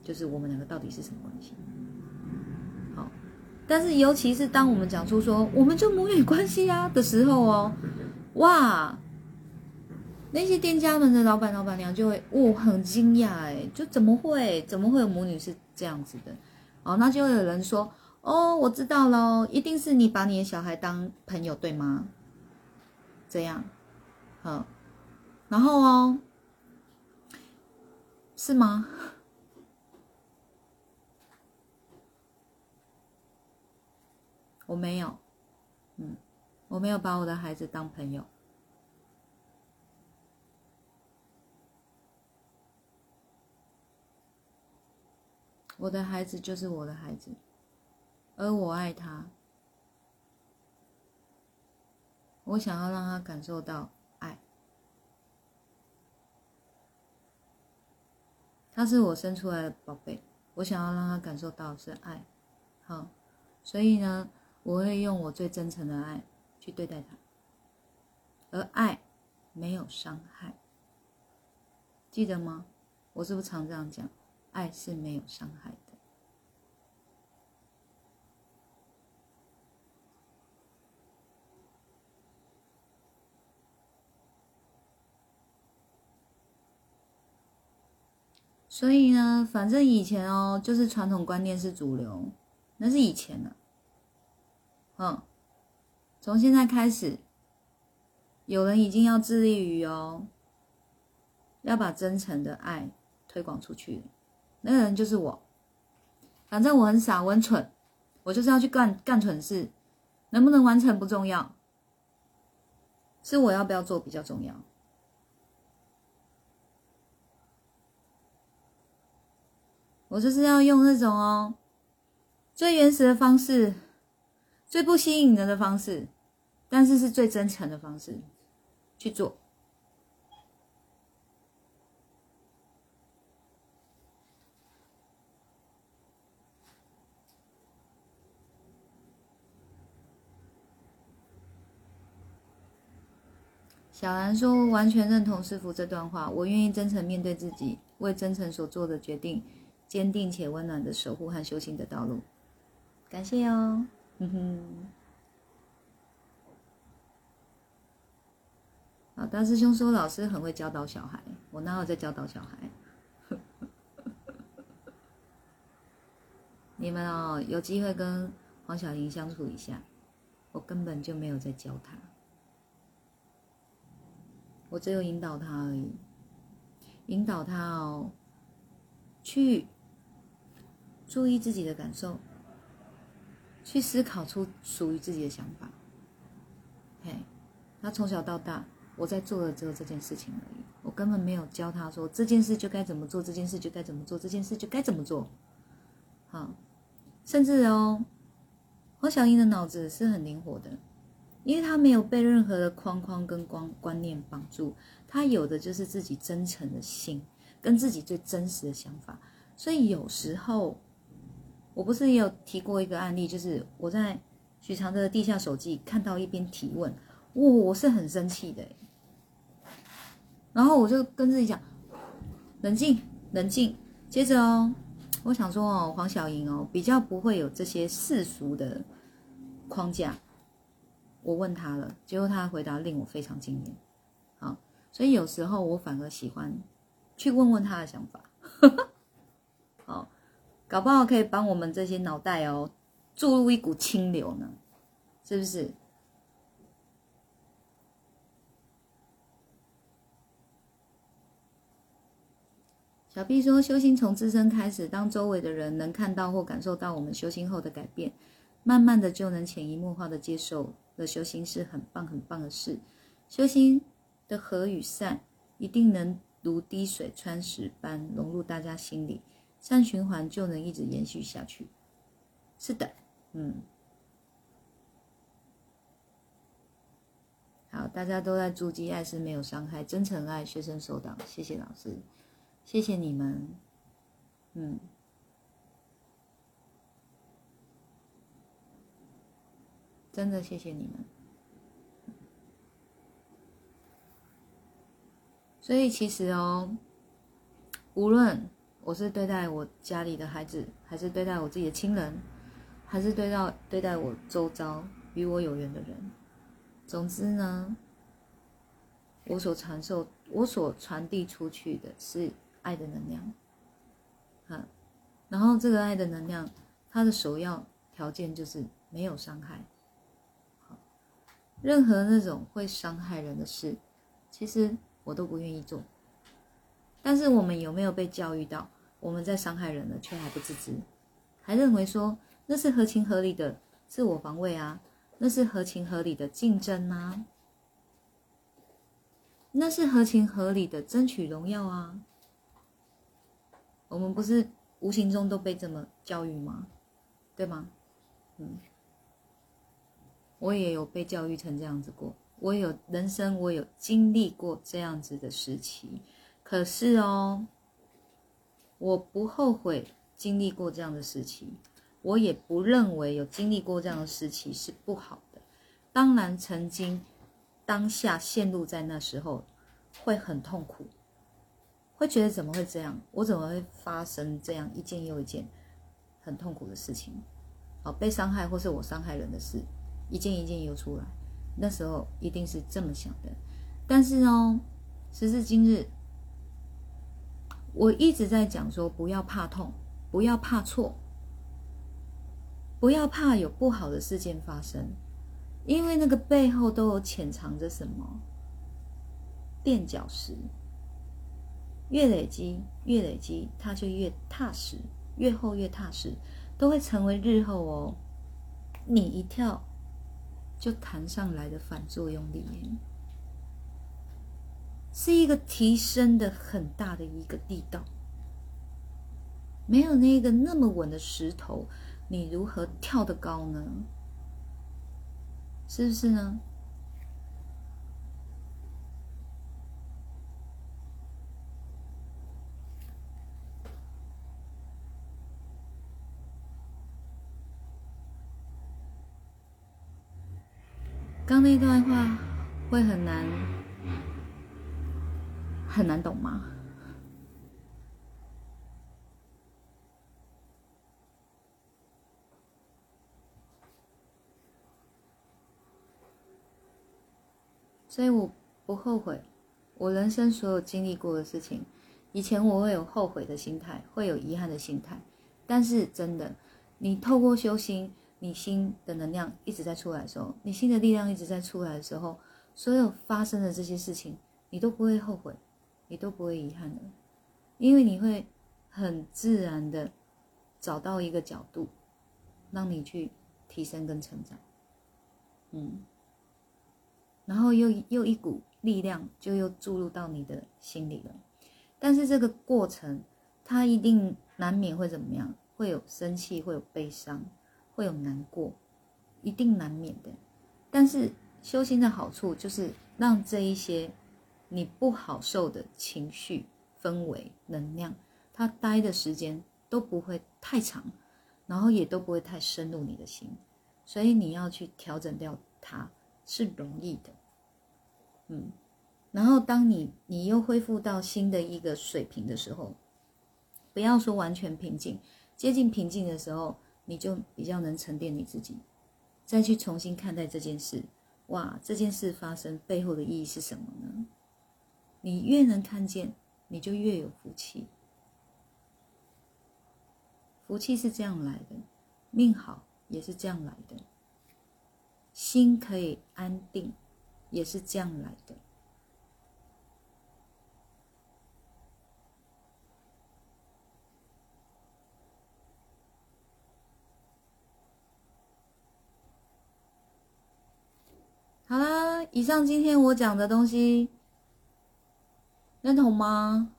Speaker 1: 就是我们两个到底是什么关系。好，但是尤其是当我们讲出说我们就母女关系啊的时候哦。哇！那些店家们的老板、老板娘就会，哦，很惊讶哎，就怎么会？怎么会有母女是这样子的？哦，那就有人说，哦，我知道喽，一定是你把你的小孩当朋友，对吗？这样，好，然后哦，是吗？我没有，嗯。我没有把我的孩子当朋友，我的孩子就是我的孩子，而我爱他，我想要让他感受到爱，他是我生出来的宝贝，我想要让他感受到是爱，好，所以呢，我会用我最真诚的爱。去对待他，而爱没有伤害，记得吗？我是不是常这样讲？爱是没有伤害的。所以呢，反正以前哦，就是传统观念是主流，那是以前的，嗯。从现在开始，有人已经要致力于哦，要把真诚的爱推广出去。那个人就是我。反正我很傻，我很蠢，我就是要去干干蠢事。能不能完成不重要，是我要不要做比较重要。我就是要用那种哦，最原始的方式，最不吸引人的方式。但是是最真诚的方式去做。小兰说：“完全认同师傅这段话，我愿意真诚面对自己，为真诚所做的决定，坚定且温暖的守护和修行的道路。”感谢哦，哼哼。啊，大师兄说老师很会教导小孩，我哪有在教导小孩？你们哦，有机会跟黄小玲相处一下，我根本就没有在教他，我只有引导他而已，引导他哦，去注意自己的感受，去思考出属于自己的想法。嘿，他从小到大。我在做的只有这件事情而已，我根本没有教他说这件事就该怎么做，这件事就该怎么做，这件事就该怎么做。好，甚至哦，黄小英的脑子是很灵活的，因为他没有被任何的框框跟观观念绑住，他有的就是自己真诚的心跟自己最真实的想法。所以有时候，我不是也有提过一个案例，就是我在许常的地下手记看到一边提问，我，我是很生气的。然后我就跟自己讲，冷静，冷静。接着哦，我想说哦，黄小莹哦，比较不会有这些世俗的框架。我问他了，结果他回答令我非常惊艳。好，所以有时候我反而喜欢去问问他的想法。搞不好可以帮我们这些脑袋哦注入一股清流呢，是不是？小 B 说：“修行从自身开始，当周围的人能看到或感受到我们修行后的改变，慢慢的就能潜移默化的接受了修行是很棒很棒的事。修行的和与善，一定能如滴水穿石般融入大家心里，善循环就能一直延续下去。是的，嗯。好，大家都在注记，爱是没有伤害，真诚爱，学生收到，谢谢老师，谢谢你们，嗯，真的谢谢你们。所以其实哦，无论我是对待我家里的孩子，还是对待我自己的亲人，还是对待对待我周遭与我有缘的人，总之呢，我所传授、我所传递出去的是爱的能量，啊，然后这个爱的能量，它的首要条件就是没有伤害。任何那种会伤害人的事，其实。我都不愿意做，但是我们有没有被教育到，我们在伤害人了，却还不自知，还认为说那是合情合理的自我防卫啊，那是合情合理的竞争啊，那是合情合理的争取荣耀啊？我们不是无形中都被这么教育吗？对吗？嗯，我也有被教育成这样子过。我有人生，我有经历过这样子的时期，可是哦，我不后悔经历过这样的时期，我也不认为有经历过这样的时期是不好的。当然，曾经当下陷入在那时候，会很痛苦，会觉得怎么会这样？我怎么会发生这样一件又一件很痛苦的事情？好，被伤害或是我伤害人的事，一件一件又出来。那时候一定是这么想的，但是呢，时至今日，我一直在讲说，不要怕痛，不要怕错，不要怕有不好的事件发生，因为那个背后都有潜藏着什么垫脚石，越累积越累积，它就越踏实，越厚越踏实，都会成为日后哦，你一跳。就弹上来的反作用力，是一个提升的很大的一个地道。没有那个那么稳的石头，你如何跳得高呢？是不是呢？刚那段话会很难很难懂吗？所以我不后悔我人生所有经历过的事情。以前我会有后悔的心态，会有遗憾的心态，但是真的，你透过修心。你心的能量一直在出来的时候，你心的力量一直在出来的时候，所有发生的这些事情，你都不会后悔，你都不会遗憾的，因为你会很自然的找到一个角度，让你去提升跟成长，嗯，然后又又一股力量就又注入到你的心里了，但是这个过程，它一定难免会怎么样？会有生气，会有悲伤。会有难过，一定难免的。但是修心的好处就是让这一些你不好受的情绪、氛围、能量，它待的时间都不会太长，然后也都不会太深入你的心。所以你要去调整掉它是容易的，嗯。然后当你你又恢复到新的一个水平的时候，不要说完全平静，接近平静的时候。你就比较能沉淀你自己，再去重新看待这件事。哇，这件事发生背后的意义是什么呢？你越能看见，你就越有福气。福气是这样来的，命好也是这样来的，心可以安定也是这样来的。好啦，以上今天我讲的东西，认同吗？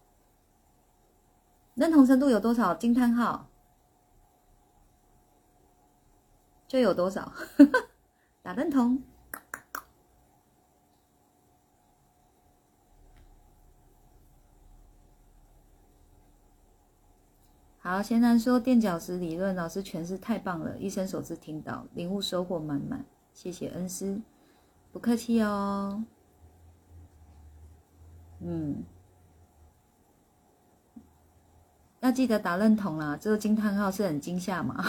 Speaker 1: 认同程度有多少？金叹号就有多少 打认同。好，先来说垫脚石理论，老师诠释太棒了，一生首次听到，领悟收获满满，谢谢恩师，不客气哦。嗯，要记得打认同啦，这个惊叹号是很惊吓嘛？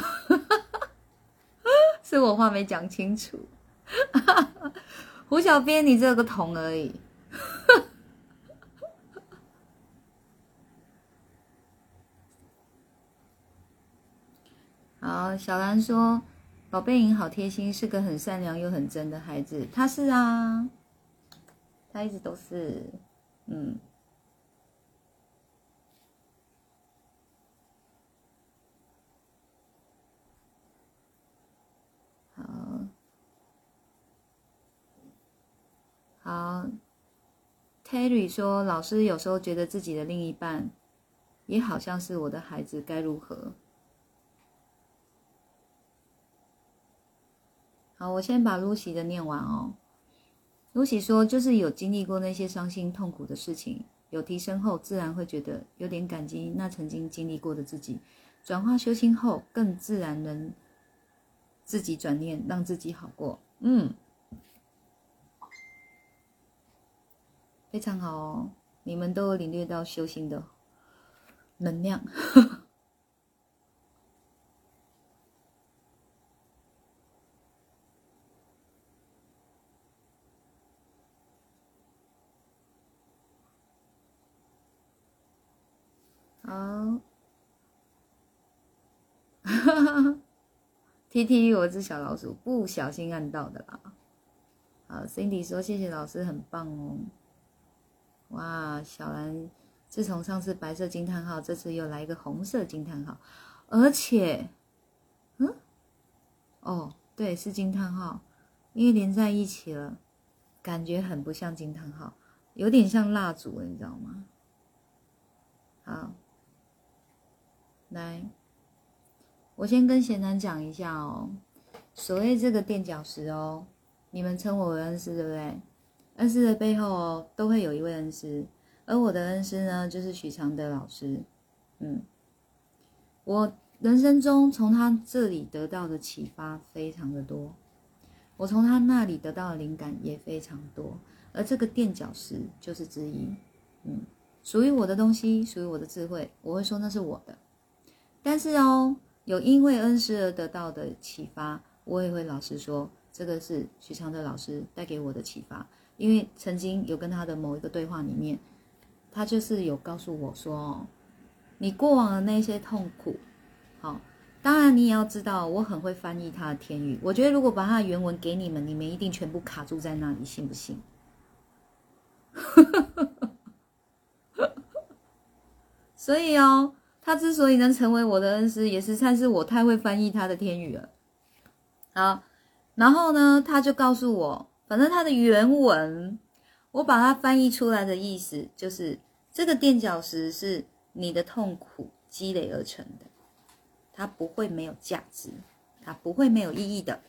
Speaker 1: 是我话没讲清楚。胡小编，你只有个桶而已。好，小兰说：“宝贝影好贴心，是个很善良又很真的孩子。”他是啊，他一直都是，嗯。好，好，Terry 说：“老师有时候觉得自己的另一半也好像是我的孩子，该如何？”好，我先把 Lucy 的念完哦。露西说，就是有经历过那些伤心痛苦的事情，有提升后，自然会觉得有点感激那曾经经历过的自己。转化修心后，更自然能自己转念，让自己好过。嗯，非常好哦，你们都有领略到修心的能量。好，T T，我是小老鼠，不小心按到的啦。好，Cindy 说谢谢老师，很棒哦。哇，小兰，自从上次白色惊叹号，这次又来一个红色惊叹号，而且，嗯，哦，对，是惊叹号，因为连在一起了，感觉很不像惊叹号，有点像蜡烛，你知道吗？好。来，我先跟贤男讲一下哦。所谓这个垫脚石哦，你们称我为恩师，对不对？恩师的背后哦，都会有一位恩师，而我的恩师呢，就是许常德老师。嗯，我人生中从他这里得到的启发非常的多，我从他那里得到的灵感也非常多，而这个垫脚石就是之一。嗯，属于我的东西，属于我的智慧，我会说那是我的。但是哦，有因为恩师而得到的启发，我也会老实说，这个是许常德老师带给我的启发。因为曾经有跟他的某一个对话里面，他就是有告诉我说：“哦，你过往的那些痛苦，好，当然你也要知道，我很会翻译他的天语。我觉得如果把他的原文给你们，你们一定全部卡住在那里，信不信？所以哦。他之所以能成为我的恩师，也是算是我太会翻译他的天语了。好，然后呢，他就告诉我，反正他的原文，我把它翻译出来的意思就是，这个垫脚石是你的痛苦积累而成的，它不会没有价值，它不会没有意义的。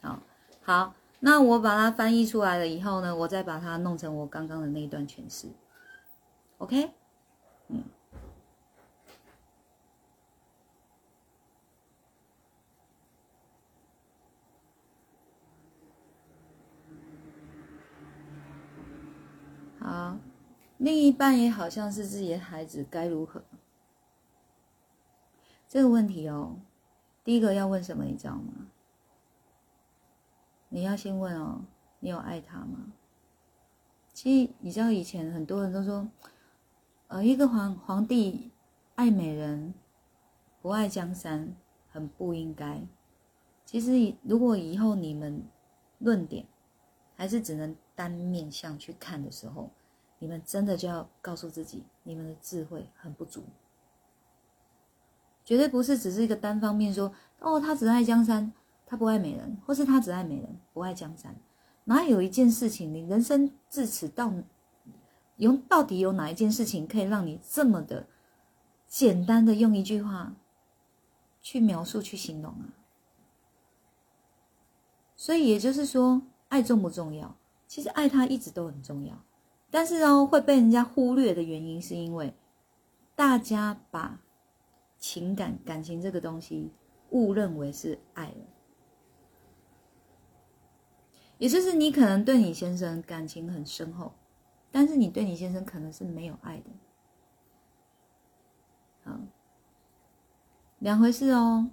Speaker 1: 好，好，那我把它翻译出来了以后呢，我再把它弄成我刚刚的那一段诠释。OK，嗯。好，另一半也好像是自己的孩子，该如何？这个问题哦，第一个要问什么，你知道吗？你要先问哦，你有爱他吗？其实你知道以前很多人都说，呃，一个皇皇帝爱美人，不爱江山，很不应该。其实如果以后你们论点还是只能。单面相去看的时候，你们真的就要告诉自己，你们的智慧很不足，绝对不是只是一个单方面说哦，他只爱江山，他不爱美人，或是他只爱美人不爱江山。哪有一件事情，你人生至此到有到底有哪一件事情可以让你这么的简单的用一句话去描述、去形容啊？所以也就是说，爱重不重要？其实爱他一直都很重要，但是哦会被人家忽略的原因，是因为大家把情感、感情这个东西误认为是爱了。也就是你可能对你先生感情很深厚，但是你对你先生可能是没有爱的。好，两回事哦。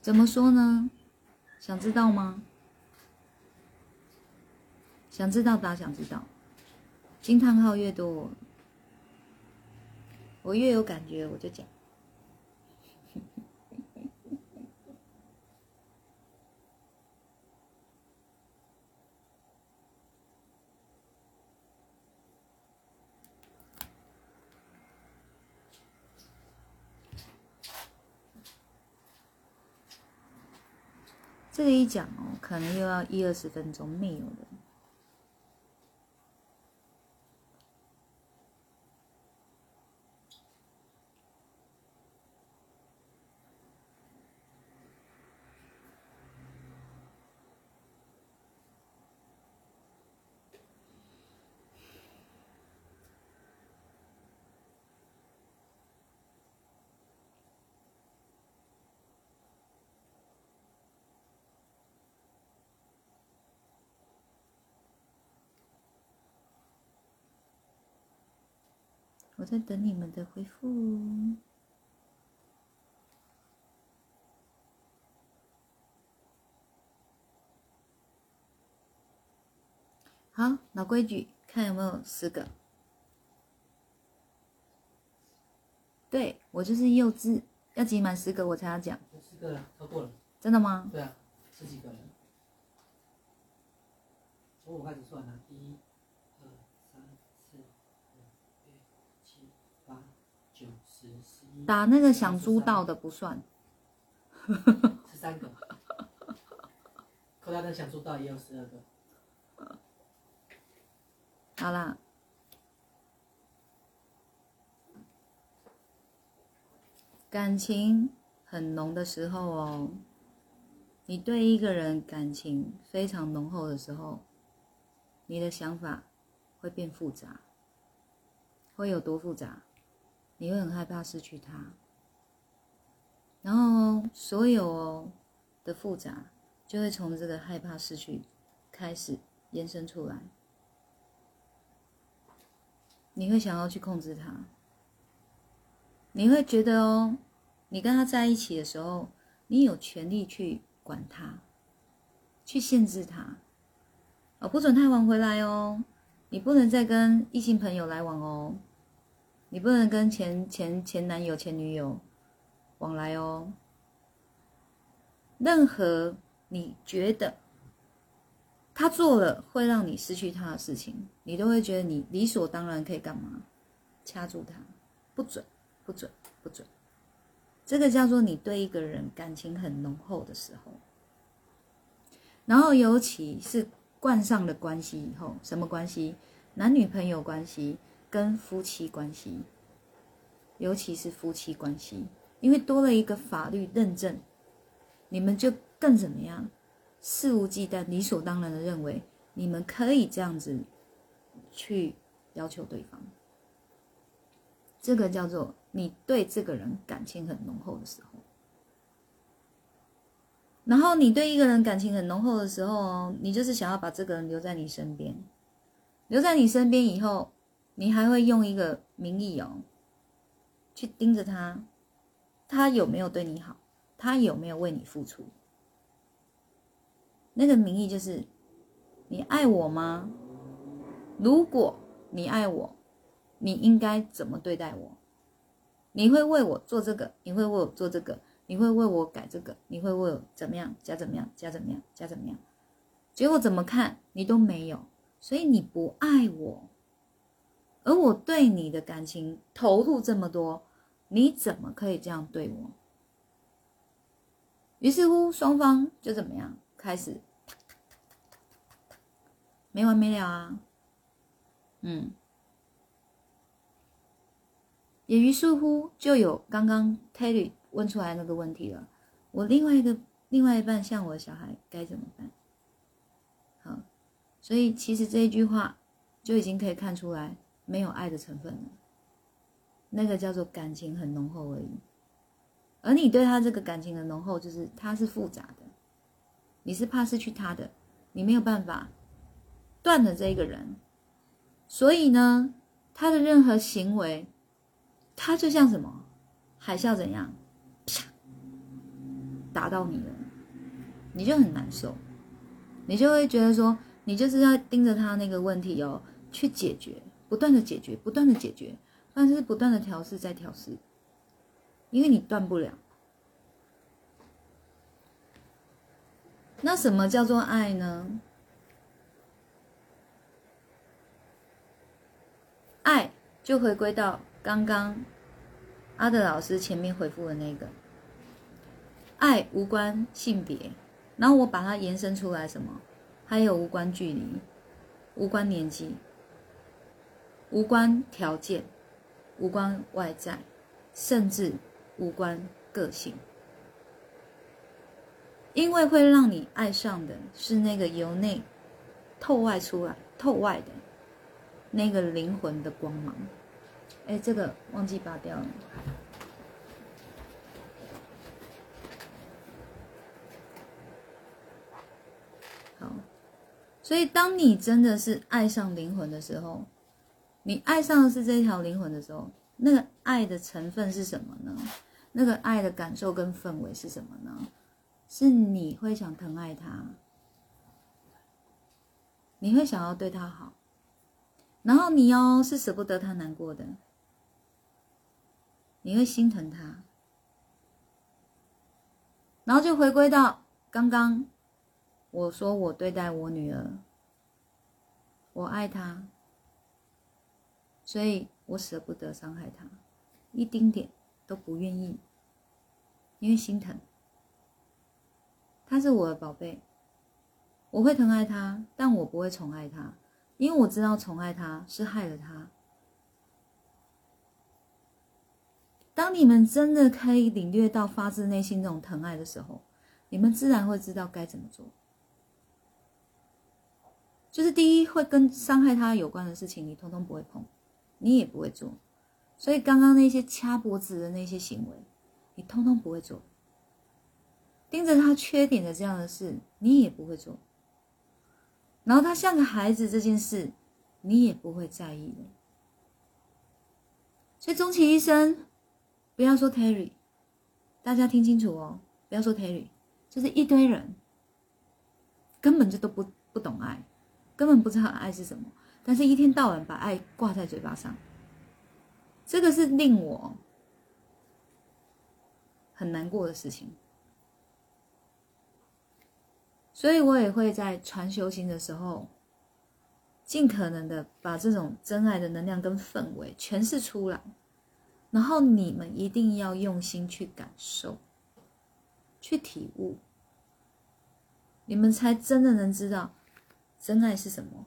Speaker 1: 怎么说呢？想知道吗？想知道打想知道，惊叹号越多，我越有感觉，我就讲。这个一讲哦，可能又要一二十分钟，没有了。我在等你们的回复。好，老规矩，看有没有十个。对我就是幼稚，要集满十个我才要讲。
Speaker 2: 十个了，超过了。
Speaker 1: 真的吗？
Speaker 2: 对啊，十几个人。从我开始算啊，一、二、三、四、五、六、七、八、九、十、十一。
Speaker 1: 打那个想租到的不算。
Speaker 2: 十三个。扣他的想租到也有十二个。
Speaker 1: 好啦，感情很浓的时候哦，你对一个人感情非常浓厚的时候，你的想法会变复杂，会有多复杂？你会很害怕失去他，然后所有的复杂就会从这个害怕失去开始延伸出来。你会想要去控制他，你会觉得哦，你跟他在一起的时候，你有权利去管他，去限制他，哦，不准太晚回来哦，你不能再跟异性朋友来往哦，你不能跟前前前男友、前女友往来哦，任何你觉得。他做了会让你失去他的事情，你都会觉得你理所当然可以干嘛？掐住他，不准，不准，不准。这个叫做你对一个人感情很浓厚的时候，然后尤其是冠上了关系以后，什么关系？男女朋友关系跟夫妻关系，尤其是夫妻关系，因为多了一个法律认证，你们就更怎么样？肆无忌惮、理所当然的认为你们可以这样子去要求对方，这个叫做你对这个人感情很浓厚的时候。然后你对一个人感情很浓厚的时候，你就是想要把这个人留在你身边，留在你身边以后，你还会用一个名义哦，去盯着他，他有没有对你好，他有没有为你付出。那个名义就是，你爱我吗？如果你爱我，你应该怎么对待我？你会为我做这个？你会为我做这个？你会为我改这个？你会为我怎么样？加怎么样？加怎么样？加怎么样？结果怎么看你都没有，所以你不爱我，而我对你的感情投入这么多，你怎么可以这样对我？于是乎，双方就怎么样？开始，没完没了啊！嗯，也于是乎就有刚刚 Terry 问出来那个问题了：我另外一个另外一半像我的小孩该怎么办？好，所以其实这一句话就已经可以看出来没有爱的成分了。那个叫做感情很浓厚而已。而你对他这个感情的浓厚，就是他是复杂的，你是怕失去他的，你没有办法断了这一个人，所以呢，他的任何行为，他就像什么？海啸怎样，啪，打到你了，你就很难受，你就会觉得说，你就是要盯着他那个问题哦，去解决，不断的解决，不断的解决，但是不断的调试再调试。因为你断不了。那什么叫做爱呢？爱就回归到刚刚阿德老师前面回复的那个，爱无关性别，然后我把它延伸出来，什么？还有无关距离，无关年纪，无关条件，无关外在，甚至。无关个性，因为会让你爱上的是那个由内透外出来、透外的那个灵魂的光芒。哎，这个忘记拔掉了。好，所以当你真的是爱上灵魂的时候，你爱上的是这条灵魂的时候，那个爱的成分是什么呢？那个爱的感受跟氛围是什么呢？是你会想疼爱他，你会想要对他好，然后你哦是舍不得他难过的，你会心疼他，然后就回归到刚刚我说我对待我女儿，我爱她，所以我舍不得伤害他一丁点。都不愿意，因为心疼。他是我的宝贝，我会疼爱他，但我不会宠爱他，因为我知道宠爱他是害了他。当你们真的可以领略到发自内心那种疼爱的时候，你们自然会知道该怎么做。就是第一，会跟伤害他有关的事情，你通通不会碰，你也不会做。所以刚刚那些掐脖子的那些行为，你通通不会做；盯着他缺点的这样的事，你也不会做。然后他像个孩子这件事，你也不会在意的。所以终其一生，不要说 Terry，大家听清楚哦，不要说 Terry，就是一堆人根本就都不不懂爱，根本不知道爱是什么，但是一天到晚把爱挂在嘴巴上。这个是令我很难过的事情，所以我也会在传修行的时候，尽可能的把这种真爱的能量跟氛围诠释出来，然后你们一定要用心去感受、去体悟，你们才真的能知道真爱是什么，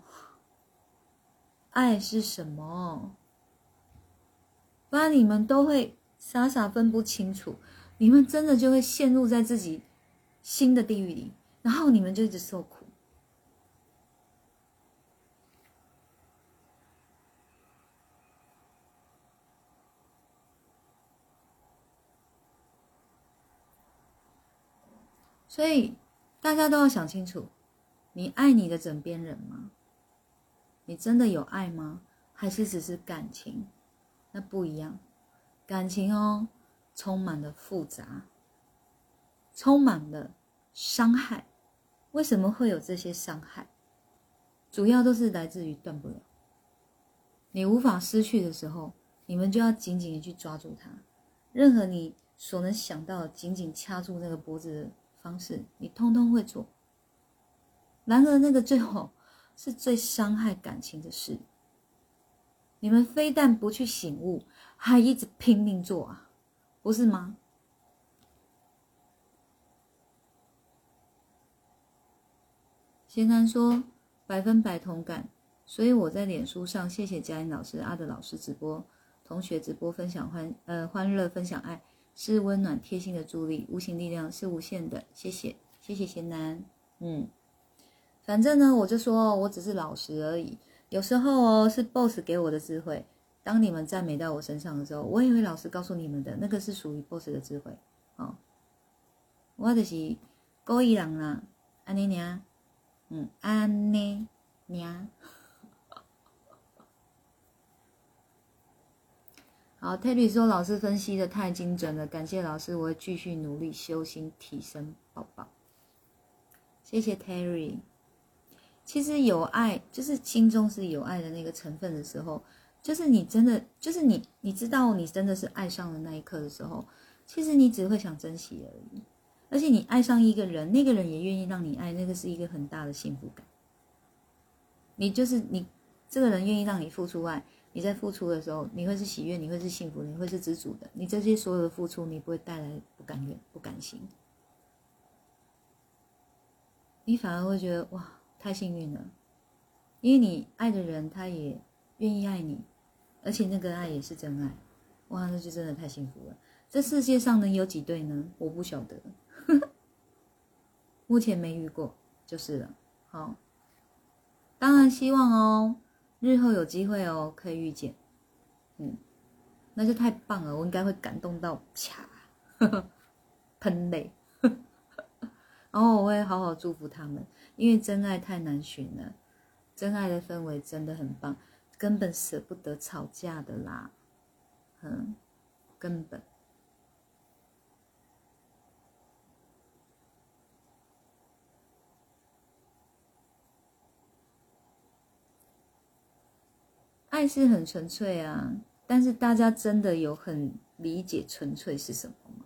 Speaker 1: 爱是什么。不然你们都会傻傻分不清楚，你们真的就会陷入在自己新的地狱里，然后你们就一直受苦。所以大家都要想清楚：你爱你的枕边人吗？你真的有爱吗？还是只是感情？那不一样，感情哦，充满了复杂，充满了伤害。为什么会有这些伤害？主要都是来自于断不了。你无法失去的时候，你们就要紧紧的去抓住它。任何你所能想到紧紧掐住那个脖子的方式，你通通会做。然而，那个最后是最伤害感情的事。你们非但不去醒悟，还一直拼命做啊，不是吗？贤南说百分百同感，所以我在脸书上谢谢嘉音老师、阿德老师直播，同学直播分享欢呃欢乐分享爱是温暖贴心的助力，无形力量是无限的，谢谢谢谢贤南，嗯，反正呢我就说我只是老实而已。有时候哦，是 boss 给我的智慧，当你们赞美到我身上的时候，我也会老实告诉你们的，那个是属于 boss 的智慧哦。我就是故意人啦，安妮娘，嗯，安妮娘。好，Terry 说老师分析的太精准了，感谢老师，我会继续努力修心提升宝宝。谢谢 Terry。其实有爱，就是心中是有爱的那个成分的时候，就是你真的，就是你，你知道你真的是爱上了那一刻的时候，其实你只会想珍惜而已。而且你爱上一个人，那个人也愿意让你爱，那个是一个很大的幸福感。你就是你，这个人愿意让你付出爱，你在付出的时候，你会是喜悦，你会是幸福，你会是知足的。你这些所有的付出，你不会带来不甘愿、不甘心，你反而会觉得哇。太幸运了，因为你爱的人他也愿意爱你，而且那个爱也是真爱，哇，那就真的太幸福了。这世界上能有几对呢？我不晓得，目前没遇过，就是了。好，当然希望哦，日后有机会哦，可以遇见，嗯，那就太棒了，我应该会感动到啪，喷泪，然后我会好好祝福他们。因为真爱太难寻了，真爱的氛围真的很棒，根本舍不得吵架的啦，嗯，根本。爱是很纯粹啊，但是大家真的有很理解纯粹是什么吗？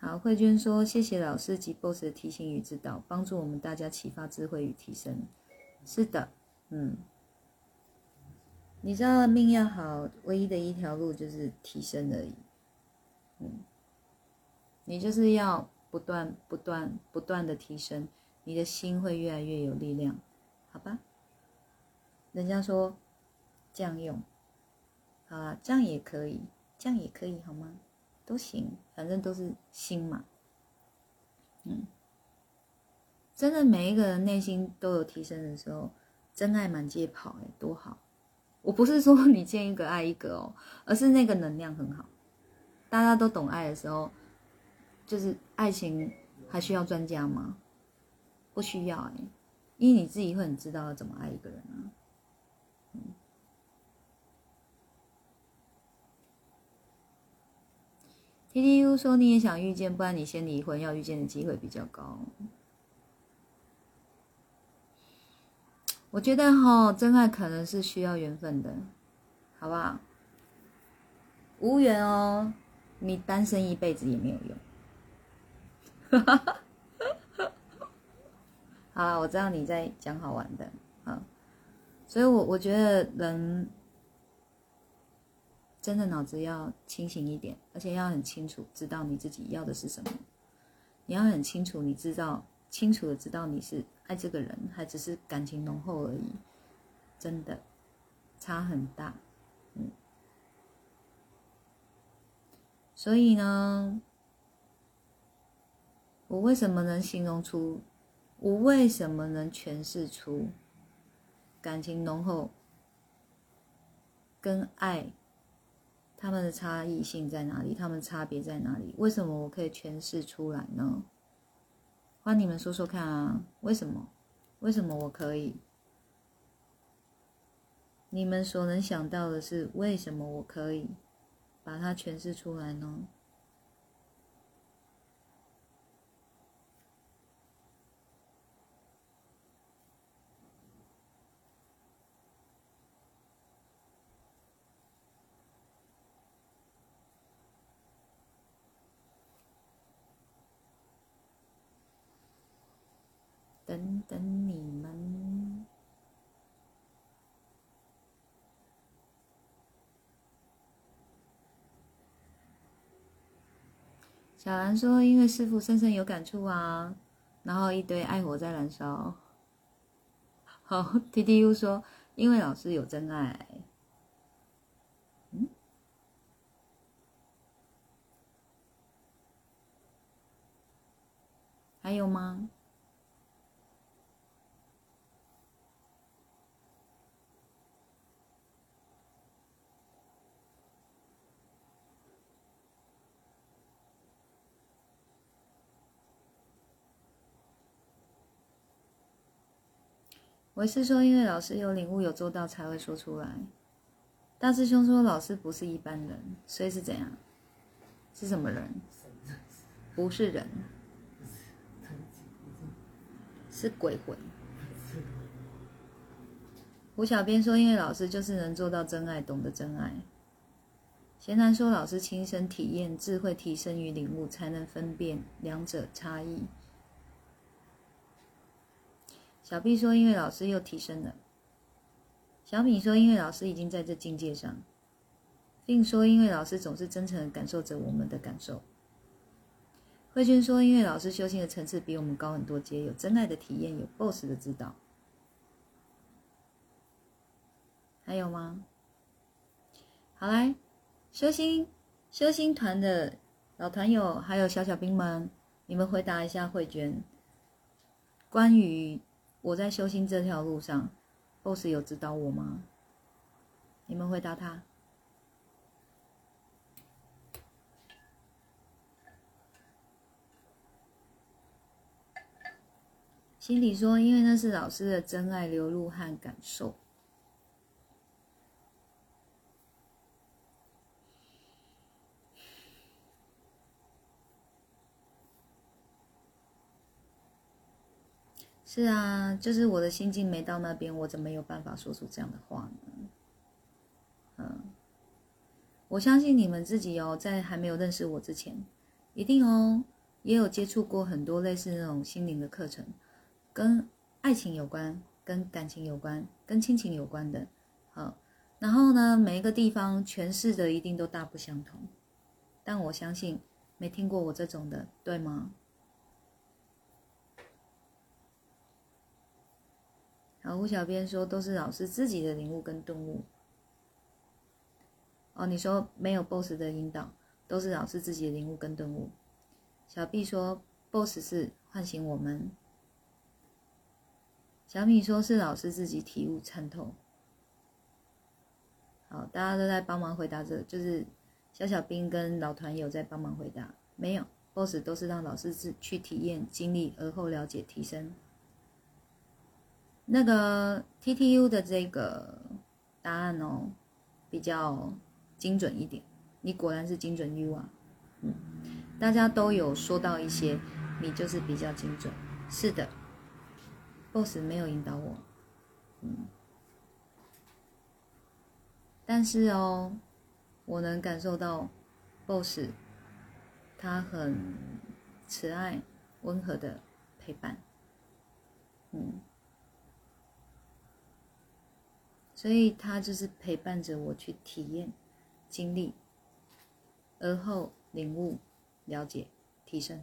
Speaker 1: 好，慧娟说：“谢谢老师及 boss 的提醒与指导，帮助我们大家启发智慧与提升。”是的，嗯，你知道命要好，唯一的一条路就是提升而已。嗯，你就是要不断、不断、不断的提升，你的心会越来越有力量，好吧？人家说这样用，好了，这样也可以，这样也可以，好吗？都行，反正都是心嘛。嗯，真的每一个人内心都有提升的时候，真爱满街跑，哎，多好！我不是说你见一个爱一个哦，而是那个能量很好。大家都懂爱的时候，就是爱情还需要专家吗？不需要哎，因为你自己会很知道怎么爱一个人啊。T T U 说你也想遇见，不然你先离婚，要遇见的机会比较高。我觉得哈，真爱可能是需要缘分的，好不好？无缘哦，你单身一辈子也没有用。好，我知道你在讲好玩的，啊，所以我我觉得人。真的脑子要清醒一点，而且要很清楚知道你自己要的是什么。你要很清楚，你知道清楚的知道你是爱这个人，还只是感情浓厚而已。真的差很大，嗯。所以呢，我为什么能形容出？我为什么能诠释出感情浓厚跟爱？他们的差异性在哪里？他们差别在哪里？为什么我可以诠释出来呢？欢迎你们说说看啊！为什么？为什么我可以？你们所能想到的是为什么我可以把它诠释出来呢？等你们，小兰说：“因为师傅深深有感触啊，然后一堆爱火在燃烧。”好，T T U 说：“因为老师有真爱。”嗯，还有吗？我是说，因为老师有领悟、有做到，才会说出来。大师兄说，老师不是一般人，所以是怎样？是什么人？不是人，是鬼魂。胡小编说，因为老师就是能做到真爱，懂得真爱。贤南说，老师亲身体验，智慧提升与领悟，才能分辨两者差异。小 B 说：“因为老师又提升了。”小米说：“因为老师已经在这境界上。”并说：“因为老师总是真诚的感受着我们的感受。”慧君说：“因为老师修行的层次比我们高很多阶，有真爱的体验，有 BOSS 的指导。”还有吗？好来，修心修心团的老团友还有小小兵们，你们回答一下慧娟，关于。我在修心这条路上，boss 有指导我吗？你们回答他。心里说，因为那是老师的真爱流露和感受。是啊，就是我的心境没到那边，我怎么有办法说出这样的话呢？嗯，我相信你们自己哦，在还没有认识我之前，一定哦，也有接触过很多类似那种心灵的课程，跟爱情有关、跟感情有关、跟亲情有关的。好，然后呢，每一个地方诠释的一定都大不相同，但我相信没听过我这种的，对吗？好，胡小编说都是老师自己的领悟跟顿悟。哦，你说没有 boss 的引导，都是老师自己的领悟跟顿悟。小 B 说 boss 是唤醒我们。小米说是老师自己体悟参透。好，大家都在帮忙回答这，就是小小兵跟老团友在帮忙回答。没有 boss 都是让老师自去体验经历，而后了解提升。那个 T T U 的这个答案哦，比较精准一点。你果然是精准 U 啊，嗯，大家都有说到一些，你就是比较精准。是的，Boss 没有引导我，嗯，但是哦，我能感受到 Boss 他很慈爱、温和的陪伴，嗯。所以他就是陪伴着我去体验、经历，而后领悟、了解、提升。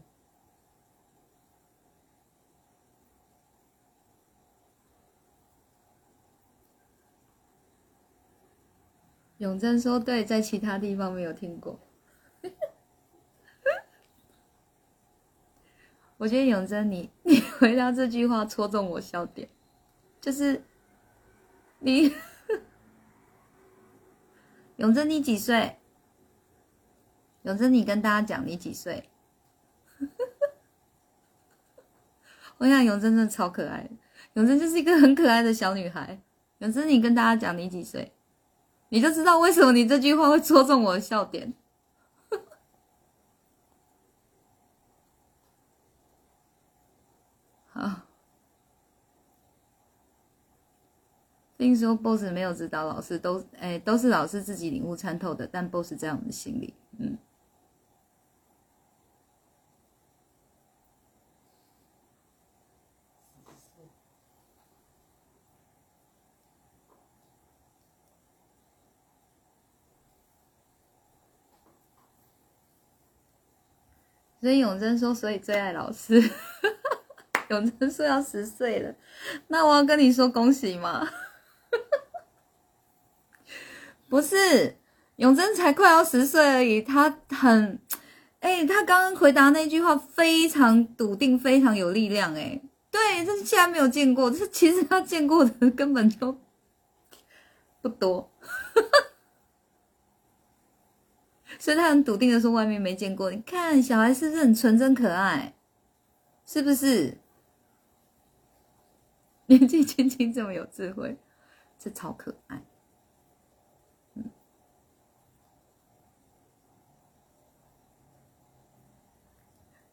Speaker 1: 永贞说：“对，在其他地方没有听过。”我觉得永贞，你 你回答这句话戳中我笑点，就是你。永贞，你几岁？永贞，你跟大家讲你几岁？我想永贞真的超可爱，永贞就是一个很可爱的小女孩。永贞，你跟大家讲你几岁，你就知道为什么你这句话会戳中我的笑点。好。并说，boss 没有指导老师，都哎都是老师自己领悟参透的。但 boss 在我们心里，嗯。所以永贞说，所以最爱老师。永贞说要十岁了，那我要跟你说恭喜吗？不是，永贞才快要十岁而已，他很，哎，他刚刚回答那句话非常笃定，非常有力量，哎，对，这是竟然没有见过，这其实他见过的根本就 不多，所以他很笃定的说外面没见过。你看小孩是不是很纯真可爱？是不是？年纪轻轻这么有智慧，这超可爱。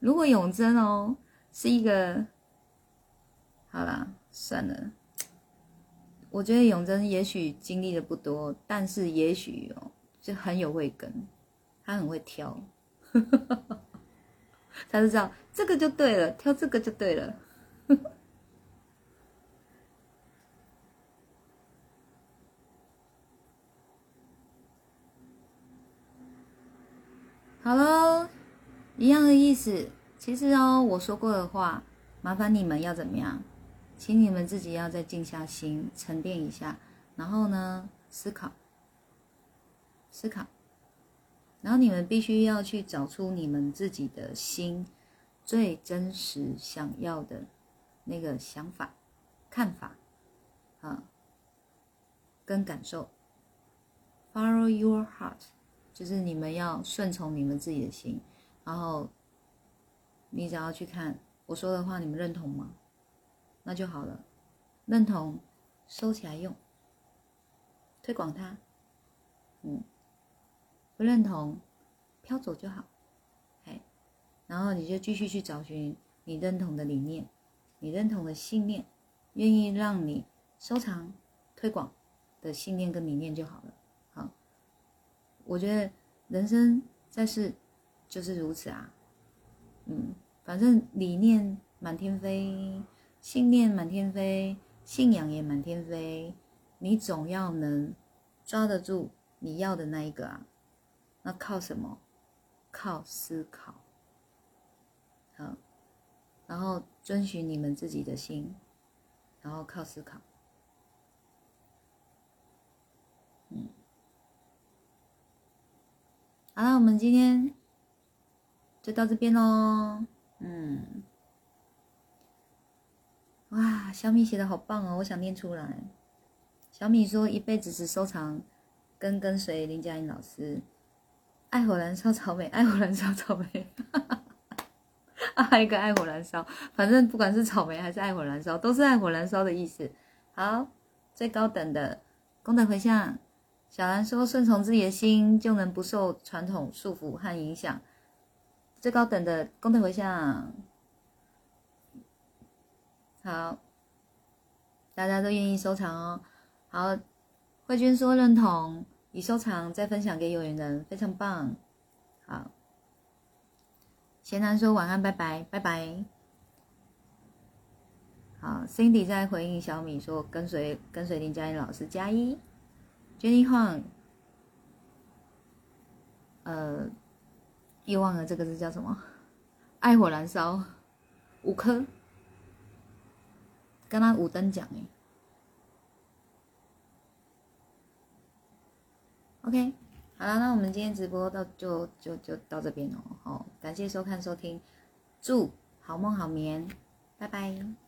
Speaker 1: 如果永贞哦是一个，好啦，算了。我觉得永贞也许经历的不多，但是也许哦，就很有慧根，他很会挑，他就知道这个就对了，挑这个就对了。好喽，一样的意思。其实哦，我说过的话，麻烦你们要怎么样？请你们自己要再静下心，沉淀一下，然后呢，思考，思考，然后你们必须要去找出你们自己的心最真实想要的那个想法、看法啊，跟感受。Follow your heart。就是你们要顺从你们自己的心，然后你只要去看我说的话，你们认同吗？那就好了，认同收起来用，推广它，嗯，不认同飘走就好，哎，然后你就继续去找寻你认同的理念，你认同的信念，愿意让你收藏、推广的信念跟理念就好了。我觉得人生在世就是如此啊，嗯，反正理念满天飞，信念满天飞，信仰也满天飞，你总要能抓得住你要的那一个啊。那靠什么？靠思考，好，然后遵循你们自己的心，然后靠思考，嗯。好了，我们今天就到这边喽。嗯，哇，小米写的好棒哦，我想念出来。小米说一辈子只收藏跟跟随林佳颖老师，爱火燃烧草莓，爱火燃烧草莓，爱一个爱火燃烧，反正不管是草莓还是爱火燃烧，都是爱火燃烧的意思。好，最高等的功德回向。小兰说：“顺从自己的心，就能不受传统束缚和影响。”最高等的功德回向，好，大家都愿意收藏哦。好，慧君说认同，已收藏，再分享给有缘人，非常棒。好，贤男说晚安，拜拜，拜拜。好，Cindy 在回应小米说：“跟随跟随林佳音老师加一。” Jenny Huang，呃，又忘了这个字叫什么？爱火燃烧，五颗，跟他五等奖哎。OK，好了，那我们今天直播到就就就到这边哦。好，感谢收看收听，祝好梦好眠，拜拜。